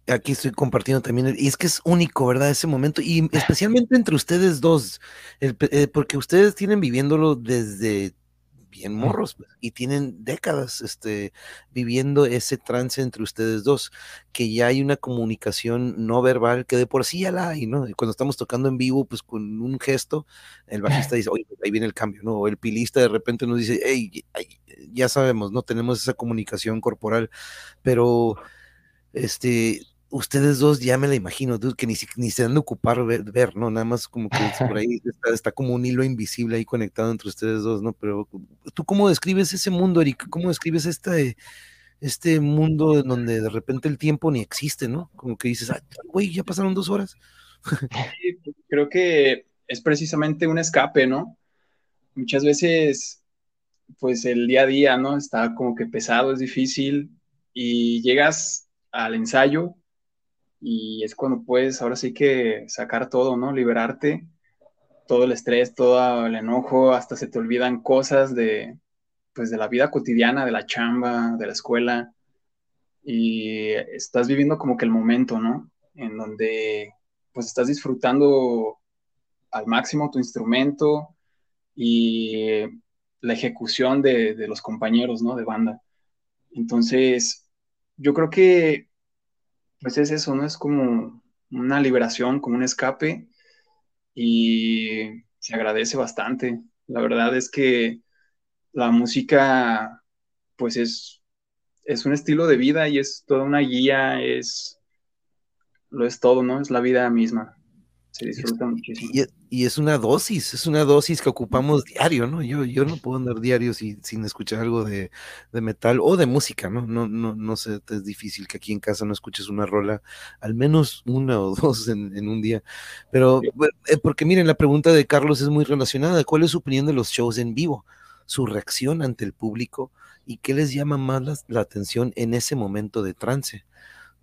aquí estoy compartiendo también, y es que es único, ¿verdad? Ese momento, y especialmente entre ustedes dos, eh, porque ustedes tienen viviéndolo desde bien morros pues, y tienen décadas este, viviendo ese trance entre ustedes dos, que ya hay una comunicación no verbal que de por sí ya la hay, ¿no? Y cuando estamos tocando en vivo, pues con un gesto, el bajista dice, oye, ahí viene el cambio, ¿no? O el pilista de repente nos dice, hey, ya sabemos, no tenemos esa comunicación corporal, pero este ustedes dos ya me la imagino, que ni, ni se han de ocupar ver, ¿no? Nada más como que por ahí está, como un hilo invisible ahí conectado entre ustedes dos, ¿no? Pero tú cómo describes ese mundo, Eric? ¿Cómo describes este, este mundo en donde de repente el tiempo ni existe, ¿no? Como que dices, ay, güey, ya pasaron dos horas. Pues, creo que es precisamente un escape, ¿no? Muchas veces, pues el día a día, ¿no? Está como que pesado, es difícil y llegas al ensayo y es cuando puedes ahora sí que sacar todo, ¿no? Liberarte, todo el estrés, todo el enojo, hasta se te olvidan cosas de, pues, de la vida cotidiana, de la chamba, de la escuela, y estás viviendo como que el momento, ¿no? En donde pues estás disfrutando al máximo tu instrumento y la ejecución de, de los compañeros, ¿no? De banda. Entonces, yo creo que pues es eso, ¿no? Es como una liberación, como un escape y se agradece bastante. La verdad es que la música, pues es, es un estilo de vida y es toda una guía, es, lo es todo, ¿no? Es la vida misma se disfruta muchísimo. Y, es una dosis, es una dosis que ocupamos diario, ¿no? Yo, yo no puedo andar diario sin, sin escuchar algo de, metal o de música, ¿no? No, no, no sé, es difícil que aquí en casa no escuches una rola, al menos una o dos en, un día. Pero, eh, porque miren, la pregunta de Carlos es muy relacionada. ¿Cuál es su opinión de los shows en vivo? Su reacción ante el público y qué les llama más la atención en ese momento de trance.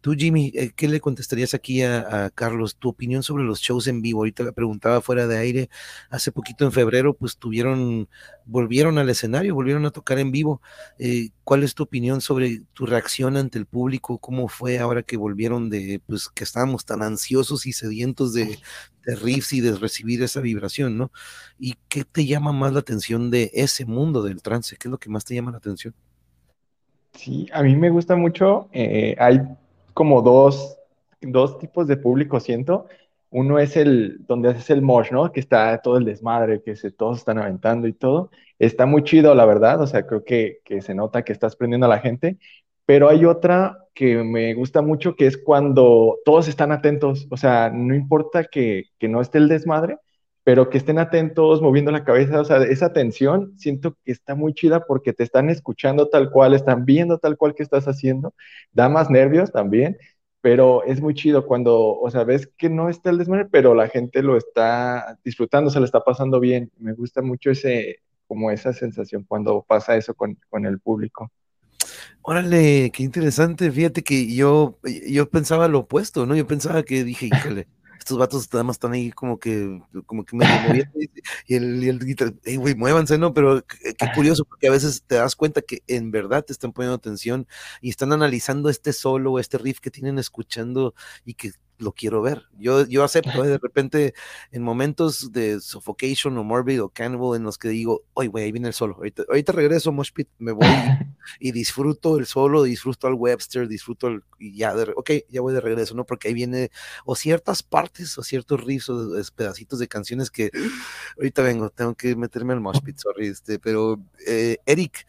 Tú, Jimmy, eh, ¿qué le contestarías aquí a, Carlos? Tu opinión sobre los shows en vivo. Ahorita la preguntaba fuera de aire. Hace poquito en febrero, pues tuvieron, volvieron al escenario, volvieron a tocar en vivo. Eh, ¿Cuál es tu opinión sobre tu reacción ante el público? ¿Cómo fue ahora que volvieron de, pues que estábamos tan ansiosos y sedientos de, de riffs y de recibir esa vibración, ¿no? ¿Y qué te llama más la atención de ese mundo del trance? ¿Qué es lo que más te llama la atención? Sí, a mí me gusta mucho. Eh, hay como dos, dos tipos de público, siento. Uno es el donde haces el mosh, ¿no? Que está todo el desmadre, que se, todos están aventando y todo. Está muy chido, la verdad. O sea, creo que, que se nota que estás prendiendo a la gente. Pero hay otra que me gusta mucho, que es cuando todos están atentos. O sea, no importa que, que no esté el desmadre, pero que estén atentos, moviendo la cabeza, o sea, esa atención siento que está muy chida porque te están escuchando tal cual, están viendo tal cual que estás haciendo, da más nervios también, pero es muy chido cuando, o sea, ves que no está el desmadre, pero la gente lo está disfrutando, se le está pasando bien, me gusta mucho ese, como esa sensación cuando pasa eso con, con el público. Órale, qué interesante. Fíjate que yo, yo pensaba lo opuesto, ¿no? Yo pensaba que dije, híjole, estos vatos nada más están ahí como que, como que medio moviendo y el, y el hey, güey, muévanse, ¿no? Pero qué, curioso, porque a veces te das cuenta que en verdad te están poniendo atención y están analizando este solo, este riff que tienen escuchando y que lo quiero ver. Yo, yo acepto, ¿eh? de repente, en momentos de suffocation o morbid o cannibal, en los que digo, oye, güey, ahí viene el solo. Ahorita, regreso, Moshpit, me voy y, disfruto el solo, disfruto al Webster, disfruto el, y ya, de, ok, ya voy de regreso, ¿no? Porque ahí viene, o ciertas partes, o ciertos riffs, o pedacitos de canciones que ahorita vengo, tengo que meterme al Moshpit, sorry, este, pero eh, Eric,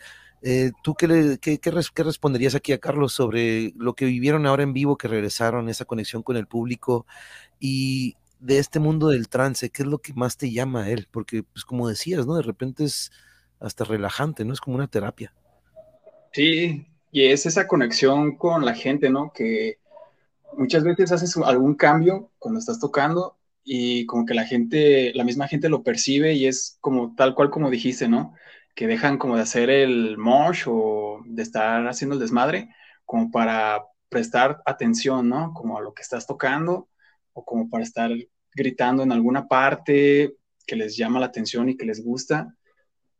eh, ¿Tú qué, le, qué, qué, responderías aquí a Carlos sobre lo que vivieron ahora en vivo, que regresaron, esa conexión con el público y de este mundo del trance? ¿Qué es lo que más te llama a él? Porque, pues como decías, ¿no? De repente es hasta relajante, ¿no? Es como una terapia. Sí, y es esa conexión con la gente, ¿no? Que muchas veces haces algún cambio cuando estás tocando y como que la gente, la misma gente lo percibe y es como tal cual como dijiste, ¿no? Que dejan como de hacer el mosh o de estar haciendo el desmadre como para prestar atención, ¿no? Como a lo que estás tocando o como para estar gritando en alguna parte que les llama la atención y que les gusta.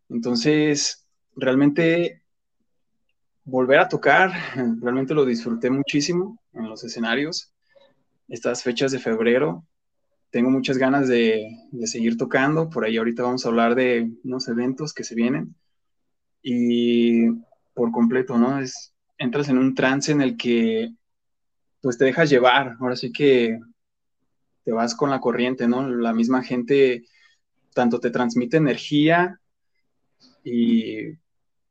Entonces, realmente volver a tocar, realmente lo disfruté muchísimo en los escenarios. Estas fechas de febrero, tengo muchas ganas de, seguir tocando. Por ahí ahorita vamos a hablar de unos eventos que se vienen. Y por completo, ¿no? Entras en un trance en el que pues te dejas llevar. Ahora sí que te vas con la corriente, ¿no? La misma gente tanto te transmite energía y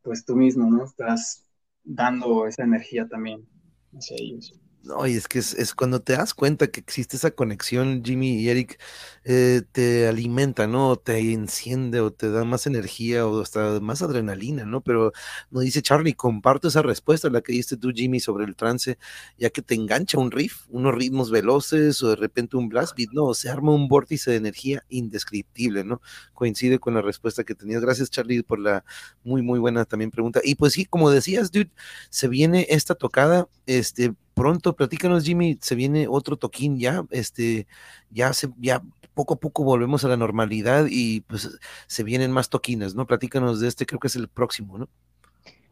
pues tú mismo, ¿no? Estás dando esa energía también hacia ellos. No, y es que es, cuando te das cuenta que existe esa conexión, Jimmy y Eric, eh, te alimenta, ¿no? Te enciende o te da más energía o hasta más adrenalina, ¿no? Pero no dice Charlie, comparto esa respuesta, la que diste tú, Jimmy, sobre el trance, ya que te engancha un riff, unos ritmos veloces o de repente un blast beat, ¿no? Se arma un vórtice de energía indescriptible, ¿no? Coincide con la respuesta que tenías. Gracias, Charlie, por la muy, muy buena también pregunta. Y pues sí, como decías, dude, se viene esta tocada, este, pronto, platícanos, Jimmy, se viene otro toquín ya, este, ya se, ya poco a poco volvemos a la normalidad y pues se vienen más toquines, ¿no? Platícanos de este, creo que es el próximo, ¿no?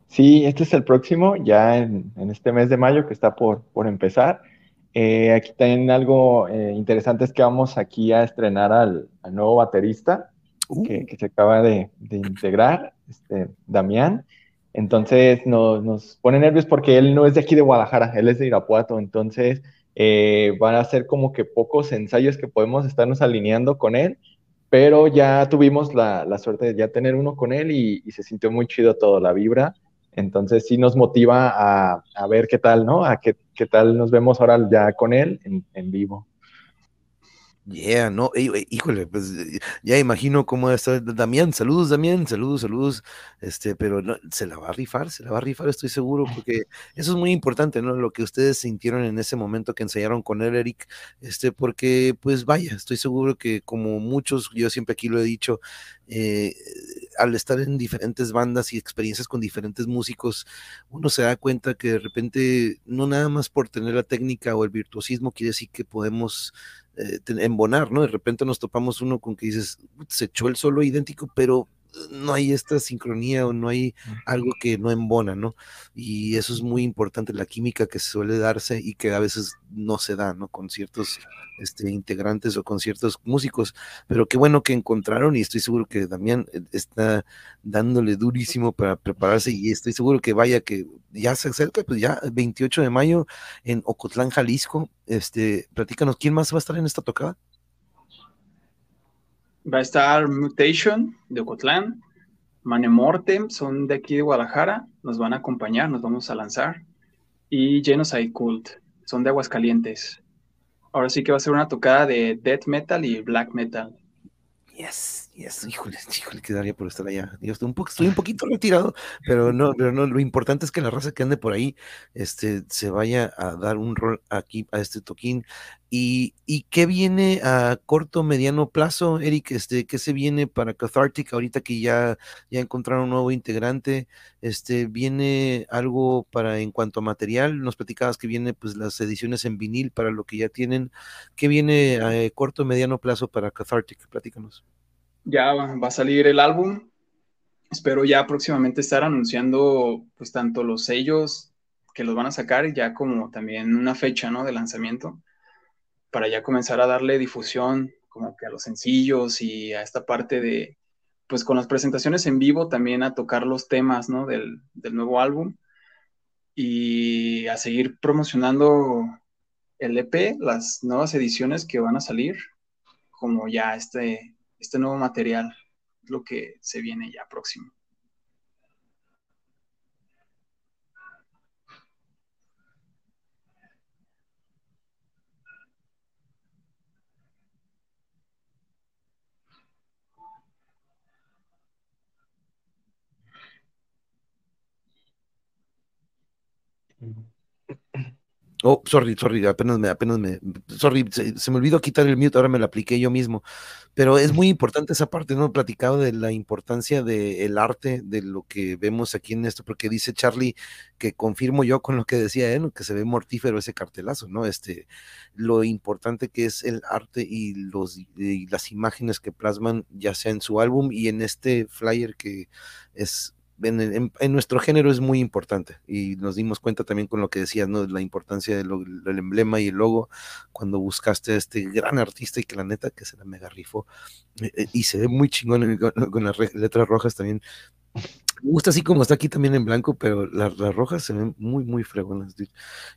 Sí, este es el próximo, ya en, este mes de mayo que está por, por empezar. Eh, aquí también algo eh, interesante es que vamos aquí a estrenar al, nuevo baterista que, uh. se acaba de, de integrar, este, Damián. Entonces nos, pone nervios porque él no es de aquí de Guadalajara, él es de Irapuato. Entonces eh, van a ser como que pocos ensayos que podemos estarnos alineando con él, pero ya tuvimos la, suerte de ya tener uno con él y, se sintió muy chido todo, la vibra. Entonces sí nos motiva a, ver qué tal, ¿no? A qué, qué, tal nos vemos ahora ya con él en vivo. Yeah, no, híjole, pues eh, ya imagino cómo está Damián, saludos Damián, saludos, saludos, este, pero no, se la va a rifar, se la va a rifar, estoy seguro, porque eso es muy importante, ¿no? Lo que ustedes sintieron en ese momento que ensayaron con él, Eric, este, porque, pues vaya, estoy seguro que como muchos, yo siempre aquí lo he dicho, eh, al estar en diferentes bandas y experiencias con diferentes músicos, uno se da cuenta que de repente, no nada más por tener la técnica o el virtuosismo, quiere decir que podemos eh, embonar, ¿no? De repente nos topamos uno con que dices, se echó el solo idéntico, pero no hay esta sincronía o no hay algo que no embona, ¿no? Y eso es muy importante, la química que suele darse y que a veces no se da, ¿no? Con ciertos este, integrantes o con ciertos músicos, pero qué bueno que encontraron y estoy seguro que Damián eh, está dándole durísimo para prepararse y estoy seguro que vaya que ya se acerca, pues ya 28 de mayo en Ocotlán, Jalisco, este, platícanos, ¿quién más va a estar en esta tocada? Va a estar Mutation de Ocotlán, Manemortem, son de aquí de Guadalajara, nos van a acompañar, nos vamos a lanzar, y Genocide Cult, son de Aguascalientes. Ahora sí que va a ser una tocada de death metal y black metal. Yes, yes, híjole, híjole, quedaría por estar allá. estoy un, poco, estoy un poquito retirado, pero no, pero no, lo importante es que la raza que ande por ahí este, se vaya a dar un rol aquí a este toquín. ¿Y, y qué viene a corto, mediano plazo, Eric? Este, ¿Qué se viene para Cathartic ahorita que ya, ya encontraron un nuevo integrante? Este, ¿Viene algo para en cuanto a material? Nos platicabas que viene pues las ediciones en vinil para lo que ya tienen. ¿Qué viene a corto, mediano plazo para Cathartic? Platícanos ya va a salir el álbum. Espero ya próximamente estar anunciando pues tanto los sellos que los van a sacar ya como también una fecha, ¿no? De lanzamiento para ya comenzar a darle difusión como que a los sencillos y a esta parte de, pues con las presentaciones en vivo también a tocar los temas, ¿no? Del, del nuevo álbum y a seguir promocionando el EP, las nuevas ediciones que van a salir, como ya este, este nuevo material, lo que se viene ya próximo. Oh, sorry, sorry, apenas me, apenas me, sorry, se, me olvidó quitar el mute, ahora me lo apliqué yo mismo. Pero es muy importante esa parte, ¿no? Platicado de la importancia del de arte, de lo que vemos aquí en esto, porque dice Charlie, que confirmo yo con lo que decía él, que se ve mortífero ese cartelazo, ¿no? Este, lo importante que es el arte y, los, y las imágenes que plasman, ya sea en su álbum y en este flyer que es en, nuestro género es muy importante y nos dimos cuenta también con lo que decías, ¿no? La importancia del, emblema y el logo cuando buscaste a este gran artista y que la neta que se la mega rifó eh, eh, y se ve muy chingón con las letras rojas también me gusta así como está aquí también en blanco, pero las, rojas se ven muy, muy fregonas.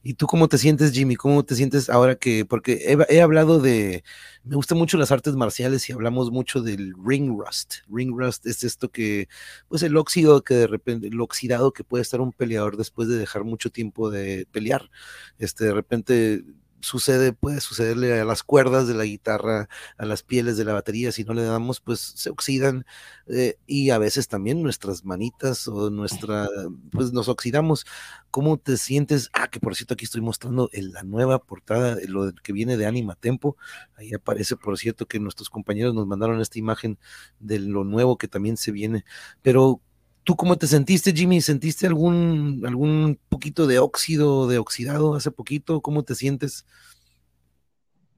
¿Y tú cómo te sientes, Jimmy? ¿Cómo te sientes ahora que, porque he, hablado de, me gustan mucho las artes marciales y hablamos mucho del ring rust. Ring rust es esto que, pues el óxido que de repente, el oxidado que puede estar un peleador después de dejar mucho tiempo de pelear. Este, de repente sucede, puede sucederle a las cuerdas de la guitarra, a las pieles de la batería, si no le damos, pues se oxidan eh, y a veces también nuestras manitas o nuestra, pues nos oxidamos. ¿Cómo te sientes? Ah, que por cierto aquí estoy mostrando en la nueva portada, lo que viene de Anima Tempo. Ahí aparece, por cierto, que nuestros compañeros nos mandaron esta imagen de lo nuevo que también se viene. Pero ¿Tú cómo te sentiste, Jimmy? ¿Sentiste algún, algún poquito de óxido, de oxidado hace poquito? ¿Cómo te sientes?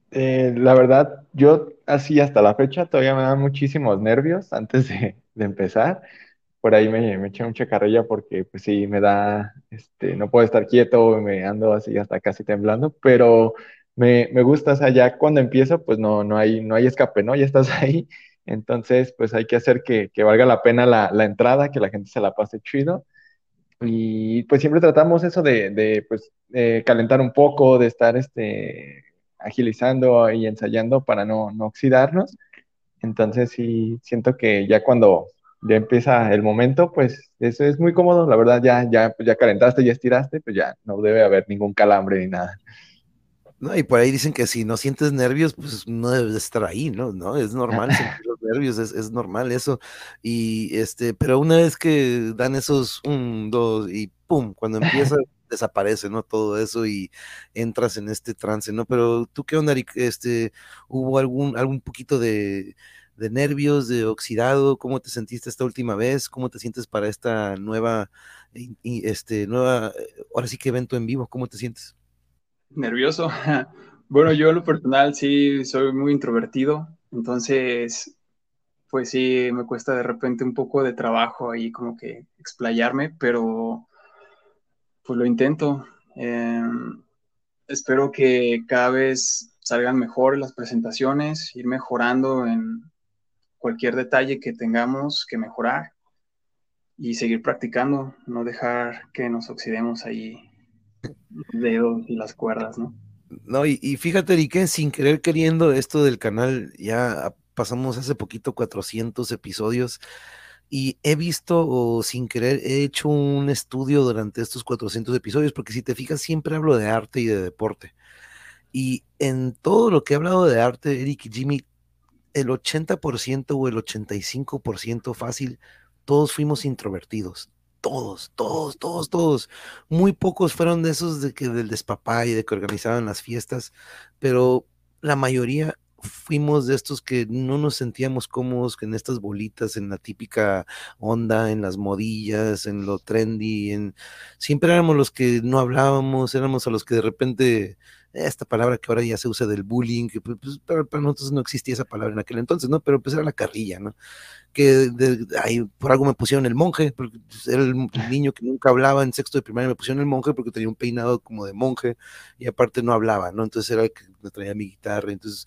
Eh, la verdad, yo así hasta la fecha todavía me dan muchísimos nervios antes de, empezar. Por ahí me, me eché un chacarrilla porque pues sí, me da, este, no puedo estar quieto, me ando así hasta casi temblando, pero me, me gusta, o sea, ya cuando empiezo, pues no, no, hay, no hay escape, ¿no? Ya estás ahí entonces, pues hay que hacer que, valga la pena la, entrada, que la gente se la pase chido. Y pues siempre tratamos eso de, pues, calentar un poco, de estar este, agilizando y ensayando para no, oxidarnos. Entonces, sí, siento que ya cuando ya empieza el momento, pues eso es muy cómodo. La verdad, ya, ya, ya calentaste, ya estiraste, pues ya no debe haber ningún calambre ni nada. No, y por ahí dicen que si no sientes nervios, pues no debes estar ahí, ¿no? No, es normal sentir los nervios, es, normal eso. Y este, pero una vez que dan esos un, dos y pum, cuando empieza, desaparece, ¿no? Todo eso y entras en este trance, ¿no? Pero tú qué onda? Este, ¿hubo algún, algún poquito de, de nervios, de oxidado? ¿Cómo te sentiste esta última vez? ¿Cómo te sientes para esta nueva, y, este, nueva, ahora sí que evento en vivo? ¿Cómo te sientes? Nervioso. Bueno, yo en lo personal sí soy muy introvertido, entonces pues sí me cuesta de repente un poco de trabajo ahí como que explayarme, pero pues lo intento. Em, espero que cada vez salgan mejor las presentaciones, ir mejorando en cualquier detalle que tengamos que mejorar y seguir practicando, no dejar que nos oxidemos ahí dedos y las cuerdas, ¿no? No, y, fíjate, Erique, sin querer queriendo, esto del canal, ya pasamos hace poquito 400 episodios y he visto, o sin querer, he hecho un estudio durante estos 400 episodios, porque si te fijas, siempre hablo de arte y de deporte. Y en todo lo que he hablado de arte, Eric y Jimmy, el 80% o el 85% fácil, todos fuimos introvertidos todos, todos, todos, todos. Muy pocos fueron de esos de que del y de que organizaban las fiestas, pero la mayoría fuimos de estos que no nos sentíamos cómodos en estas bolitas, en la típica onda, en las modillas, en lo trendy, en siempre éramos los que no hablábamos, éramos a los que de repente esta palabra que ahora ya se usa del bullying, que pues, pues para, nosotros no existía esa palabra en aquel entonces, ¿no? Pero pues era la carrilla, ¿no? Que ahí, por algo me pusieron el monje, porque pues, era el niño que nunca hablaba en sexto de primaria, me pusieron el monje porque tenía un peinado como de monje y aparte no hablaba, ¿no? Entonces era el que me traía mi guitarra, entonces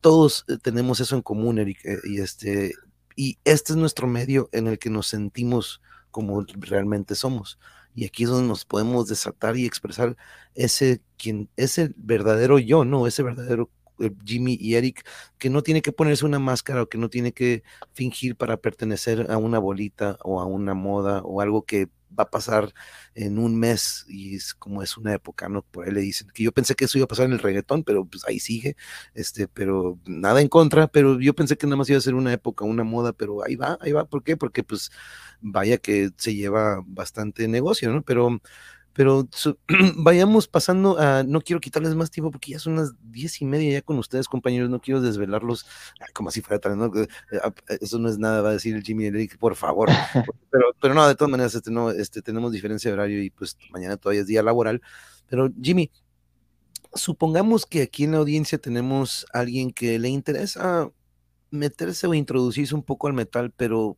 todos eh, tenemos eso en común, Eric, eh, y este, y este es nuestro medio en el que nos sentimos como realmente somos. Y aquí es donde nos podemos desatar y expresar ese, quien, ese verdadero yo, ¿no? Ese verdadero Jimmy y Eric, que no tiene que ponerse una máscara o que no tiene que fingir para pertenecer a una bolita o a una moda o algo que va a pasar en un mes y es como es una época, ¿no? Por ahí le dicen que yo pensé que eso iba a pasar en el reggaetón, pero pues ahí sigue, este, pero nada en contra, pero yo pensé que nada más iba a ser una época, una moda, pero ahí va, ahí va, ¿por qué? Porque pues vaya que se lleva bastante negocio, ¿no? Pero Pero vayamos pasando a, no quiero quitarles más tiempo porque ya son las diez y media ya con ustedes, compañeros, no quiero desvelarlos como si fuera ¿no? Eh, ah, eso no es nada, va a decir el Jimmy Eric, por favor. pero, pero no, de todas maneras, este, no, este, tenemos diferencia de horario y pues mañana todavía es día laboral. Pero Jimmy, supongamos que aquí en la audiencia tenemos a alguien que le interesa meterse o introducirse un poco al metal, pero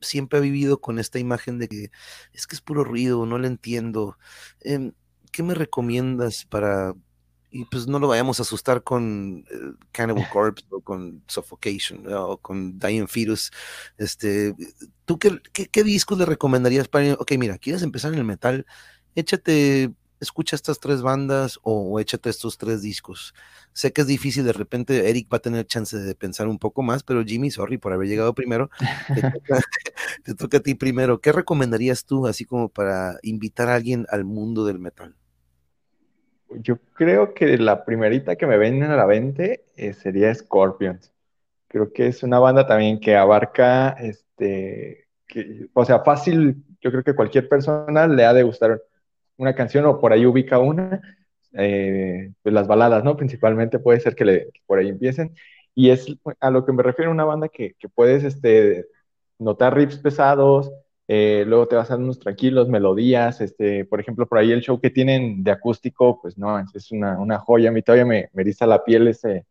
siempre ha vivido con esta imagen de que es que es puro ruido, no lo entiendo. Em, ¿Qué me recomiendas para, y pues no lo vayamos a asustar con eh, Cannibal Corpse o con Suffocation o con Dying Fetus? Este, ¿Tú qué, qué, qué discos le recomendarías para, ok, mira, quieres empezar en el metal, échate escucha estas tres bandas o, échate estos tres discos. Sé que es difícil, de repente Eric va a tener chance de pensar un poco más, pero Jimmy, sorry por haber llegado primero. Te toca, a ti primero. ¿Qué recomendarías tú, así como para invitar a alguien al mundo del metal? Yo creo que la primerita que me ven a la mente eh, sería Scorpions. Creo que es una banda también que abarca, este, o sea, fácil, yo creo que cualquier persona le ha de gustar una canción o por ahí ubica una, eh, pues las baladas, ¿no? Principalmente puede ser que, le, por ahí empiecen. Y es a lo que me refiero una banda que, que puedes este, notar riffs pesados, eh, luego te vas a unos tranquilos, melodías, este, por ejemplo, por ahí el show que tienen de acústico, pues no, es una, una joya, a mí todavía me, me eriza la piel ese,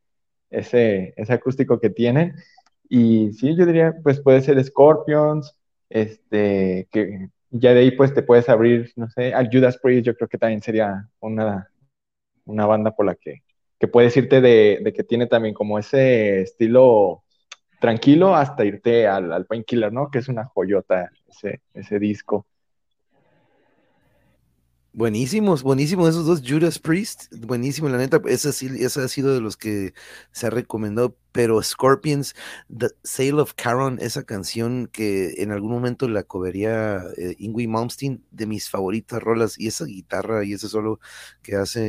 ese, ese acústico que tienen. Y sí, yo diría, pues puede ser Scorpions, este, que ya de ahí pues te puedes abrir, no sé, al Judas Priest yo creo que también sería una, una banda por la que, que puedes irte de, que tiene también como ese estilo tranquilo hasta irte al, al Painkiller, ¿no? Que es una joyota ese, ese disco. Buenísimos, buenísimos esos dos Judas Priest, buenísimo, la neta, ese, sí, ese ha sido de los que se ha recomendado, pero Scorpions, The Sale of Caron, esa canción que en algún momento la covería eh, Ingwie Malmsteen, de mis favoritas rolas, y esa guitarra y ese solo que hace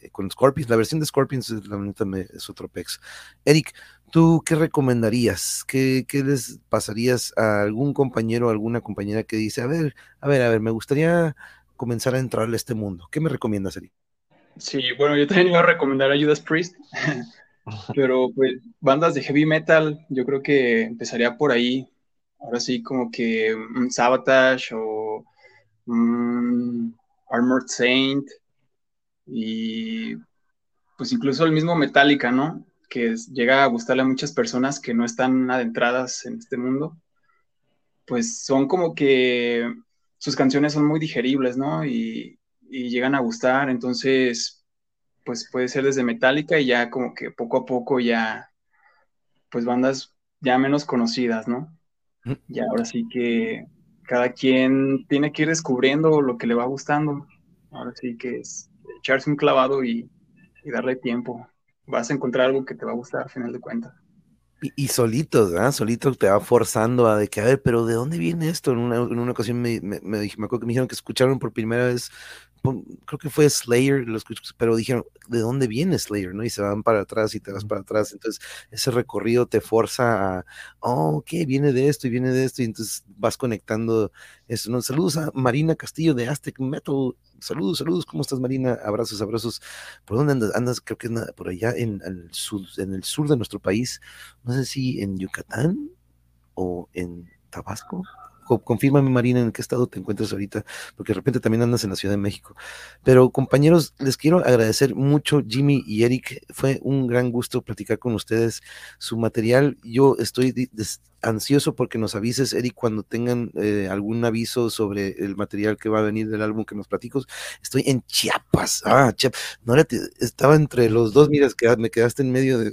eh, con Scorpions, la versión de Scorpions, la neta me, es otro pex. Eric, ¿tú qué recomendarías? ¿Qué, ¿Qué les pasarías a algún compañero o alguna compañera que dice, a ver, a ver, a ver, me gustaría comenzar a entrar a este mundo? ¿Qué me recomiendas, Eric? Sí, bueno, yo también iba a recomendar a Judas Priest, pero pues bandas de heavy metal, yo creo que empezaría por ahí. Ahora sí, como que un Sabotage o un Armored Saint y pues incluso el mismo Metallica, ¿no? Que llega a gustarle a muchas personas que no están adentradas en este mundo. Pues son como que sus canciones son muy digeribles, ¿no? Y, llegan a gustar, entonces, pues puede ser desde Metallica y ya como que poco a poco ya, pues bandas ya menos conocidas, ¿no? Y ahora sí que cada quien tiene que ir descubriendo lo que le va gustando. Ahora sí que es echarse un clavado y, y darle tiempo. Vas a encontrar algo que te va a gustar al final de cuentas. Y, solitos, ¿verdad? Solito te va forzando a de que, a ver, pero ¿de dónde viene esto? En una, en una ocasión me, me, acuerdo que me dijeron que escucharon por primera vez creo que fue Slayer, pero dijeron, ¿de dónde viene Slayer? ¿no? Y se van para atrás y te vas para atrás. Entonces, ese recorrido te forza a, oh, ok, viene de esto y viene de esto, y entonces vas conectando eso. ¿no? Saludos a Marina Castillo de Aztec Metal. Saludos, saludos, ¿cómo estás, Marina? Abrazos, abrazos. ¿Por dónde andas? Andas, creo que por allá en el, sur, en el sur de nuestro país. No sé si en Yucatán o en Tabasco confírmame Marina en qué estado te encuentras ahorita, porque de repente también andas en la Ciudad de México. Pero compañeros, les quiero agradecer mucho Jimmy y Eric, fue un gran gusto platicar con ustedes. Su material, yo estoy ansioso porque nos avises, Eric, cuando tengan eh, algún aviso sobre el material que va a venir del álbum que nos platicos. Estoy en Chiapas. Ah, Chiapas. No estaba entre los dos, mira, me quedaste en medio de,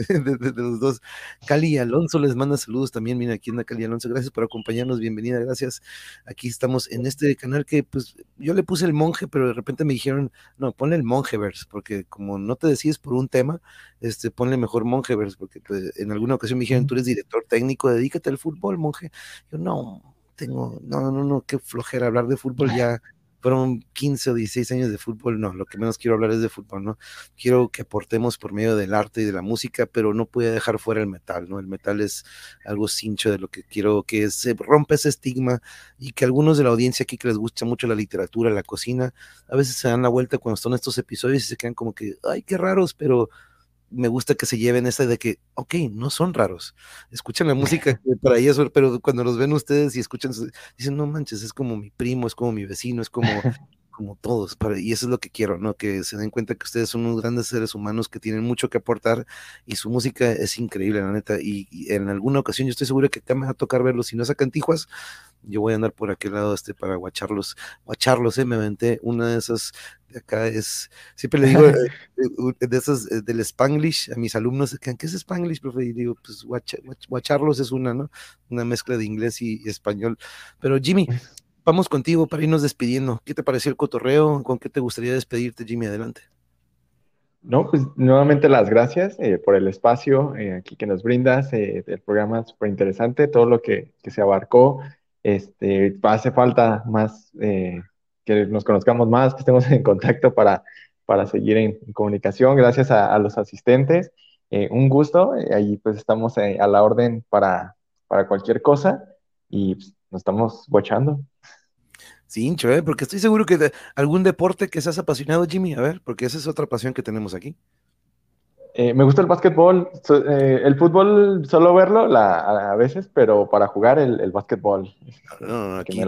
los dos. Cali Alonso les manda saludos también. Mira, aquí anda Cali Alonso. Gracias por acompañarnos. Bienvenida, gracias. Aquí estamos en este canal que, pues, yo le puse el monje, pero de repente me dijeron, no, ponle el monjeverse, porque como no te decides por un tema, este, ponle mejor monjeverse, porque pues, en alguna ocasión me dijeron, tú eres director técnico, dedícate al fútbol, monje. Yo no, tengo, no, no, no, qué flojera hablar de fútbol, ya, fueron 15 o 16 años de fútbol, no, lo que menos quiero hablar es de fútbol, ¿no? Quiero que aportemos por medio del arte y de la música, pero no puede dejar fuera el metal, ¿no? El metal es algo cincho de lo que quiero que se rompa ese estigma y que algunos de la audiencia aquí que les gusta mucho la literatura, la cocina, a veces se dan la vuelta cuando están estos episodios y se quedan como que, ay, qué raros, pero me gusta que se lleven esa de que, ok, no son raros. Escuchan la música para ellos, pero cuando los ven ustedes y escuchan, dicen, no manches, es como mi primo, es como mi vecino, es como, como todos. y eso es lo que quiero, ¿no? Que se den cuenta que ustedes son unos grandes seres humanos que tienen mucho que aportar y su música es increíble, la neta. Y, en alguna ocasión yo estoy seguro que va a tocar verlos, si no sacan Tijuas, yo voy a andar por aquel lado este para guacharlos, guacharlos, eh, me aventé una de esas de acá es, siempre le digo eh, de esas eh, del Spanglish a mis alumnos, ¿qué es Spanglish, profe? Y digo, pues guacharlos es una, ¿no? Una mezcla de inglés y, español. Pero Jimmy, vamos contigo para irnos despidiendo. ¿Qué te pareció el cotorreo? ¿Con qué te gustaría despedirte, Jimmy? Adelante. No, pues nuevamente las gracias por el espacio aquí que nos brindas, el programa súper interesante, todo lo que, que se abarcó, este, hace falta más, eh, que nos conozcamos más, que estemos en contacto para, para seguir en, comunicación. Gracias a, los asistentes. Eh, un gusto. Eh, ahí pues estamos a la orden para, para cualquier cosa y pues, nos estamos bochando. Sí, hincho, porque estoy seguro que algún deporte que seas apasionado, Jimmy, a ver, porque esa es otra pasión que tenemos aquí. Eh, me gusta el básquetbol, eh, el fútbol solo verlo a, veces, pero para jugar el, el básquetbol. aquí,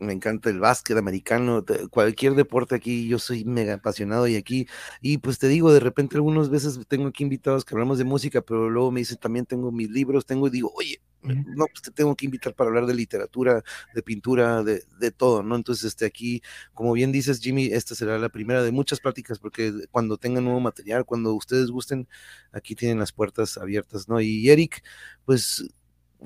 me, encanta el básquet americano, cualquier deporte aquí, yo soy mega apasionado y aquí, y pues te digo, de repente algunas veces tengo aquí invitados que hablamos de música, pero luego me dicen también tengo mis libros, tengo y digo, oye, no, pues te tengo que invitar para hablar de literatura, de pintura, de, de, todo, ¿no? Entonces, este, aquí, como bien dices, Jimmy, esta será la primera de muchas pláticas, porque cuando tengan nuevo material, cuando ustedes gusten, aquí tienen las puertas abiertas, ¿no? Y Eric, pues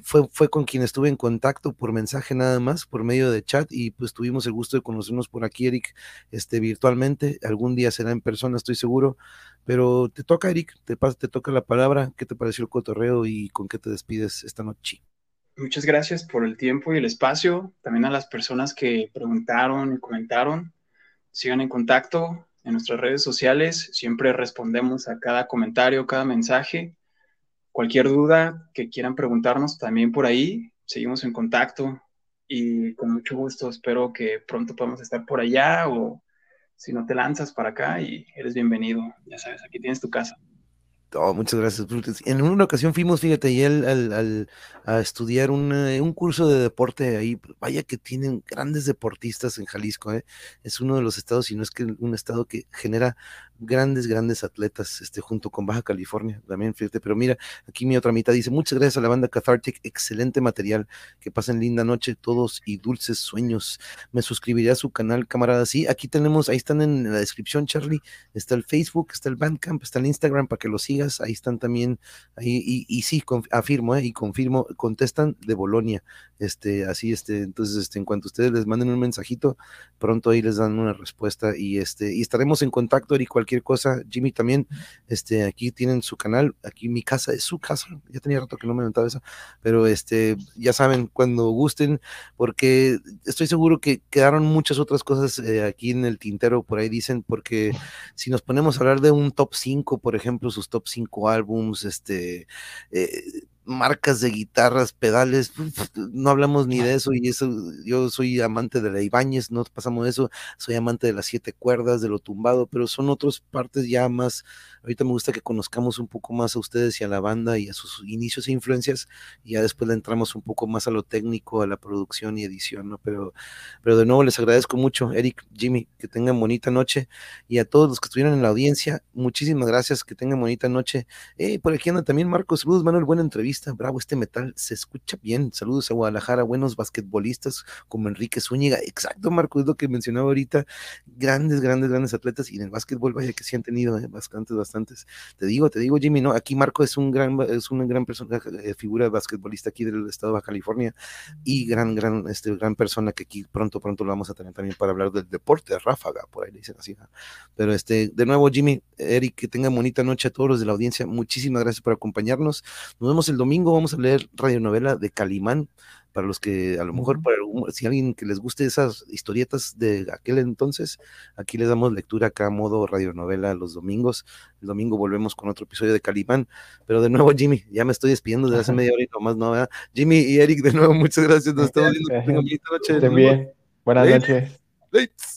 fue, fue con quien estuve en contacto por mensaje nada más, por medio de chat, y pues tuvimos el gusto de conocernos por aquí, Eric, este, virtualmente. Algún día será en persona, estoy seguro. Pero te toca, Eric, te, te toca la palabra. ¿Qué te pareció el cotorreo y con qué te despides esta noche? Muchas gracias por el tiempo y el espacio. También a las personas que preguntaron y comentaron. Sigan en contacto en nuestras redes sociales. Siempre respondemos a cada comentario, cada mensaje. Cualquier duda que quieran preguntarnos también por ahí, seguimos en contacto y con mucho gusto espero que pronto podamos estar por allá o si no te lanzas para acá y eres bienvenido. Ya sabes, aquí tienes tu casa. Oh, muchas gracias. En una ocasión fuimos, fíjate, y él al, a estudiar un curso de deporte ahí. Vaya que tienen grandes deportistas en Jalisco. ¿eh? Es uno de los estados, y no es que un estado que genera grandes, grandes atletas, este, junto con Baja California, también, fíjate, pero mira, aquí mi otra mitad dice, muchas gracias a la banda Cathartic, excelente material, que pasen linda noche todos y dulces sueños, me suscribiré a su canal, camarada, sí, aquí tenemos, ahí están en la descripción, Charlie, está el Facebook, está el Bandcamp, está el Instagram para que lo sigas, ahí están también, ahí, y, sí, afirmo, eh, y confirmo, contestan de Bolonia, este, así, este, entonces, este, en cuanto ustedes les manden un mensajito, pronto ahí les dan una respuesta, y este, y estaremos en contacto, Eric, cualquier cosa, Jimmy también, este, aquí tienen su canal, aquí mi casa es su casa, ya tenía rato que no me aventaba eso, pero este, ya saben, cuando gusten, porque estoy seguro que quedaron muchas otras cosas eh, aquí en el tintero, por ahí dicen, porque si nos ponemos a hablar de un top 5, por ejemplo, sus top 5 álbums, este, eh, marcas de guitarras, pedales, no hablamos ni de eso, y eso, yo soy amante de la Ibáñez, no pasamos de eso, soy amante de las siete cuerdas, de lo tumbado, pero son otras partes ya más, ahorita me gusta que conozcamos un poco más a ustedes y a la banda y a sus inicios e influencias, y ya después le entramos un poco más a lo técnico, a la producción y edición, ¿no? Pero, pero de nuevo les agradezco mucho, Eric, Jimmy, que tengan bonita noche, y a todos los que estuvieron en la audiencia, muchísimas gracias, que tengan bonita noche. Eh, por aquí anda también Marcos, saludos, Manuel, buena entrevista bravo este metal, se escucha bien. Saludos a Guadalajara, buenos basquetbolistas como Enrique Zúñiga. Exacto, Marco, es lo que mencionaba ahorita. Grandes, grandes, grandes atletas y en el básquetbol, vaya que sí han tenido eh, bastantes, bastantes. Te digo, te digo, Jimmy, no, aquí Marco es un gran, es una gran persona, eh, figura basquetbolista aquí del estado de California y gran, gran, este, gran persona que aquí pronto, pronto lo vamos a tener también para hablar del deporte ráfaga, por ahí le dicen así. Pero este, de nuevo, Jimmy, Eric, que tengan bonita noche a todos los de la audiencia. Muchísimas gracias por acompañarnos. Nos vemos el domingo domingo vamos a leer radionovela de Calimán, para los que a lo mejor, para si alguien que les guste esas historietas de aquel entonces, aquí les damos lectura acá a modo radionovela los domingos. El domingo volvemos con otro episodio de Calimán, pero de nuevo, Jimmy, ya me estoy despidiendo desde hace media hora y nomás no, ¿verdad? Jimmy y Eric, de nuevo, muchas gracias, nos estamos viendo. Buenas noches. Buenas noches.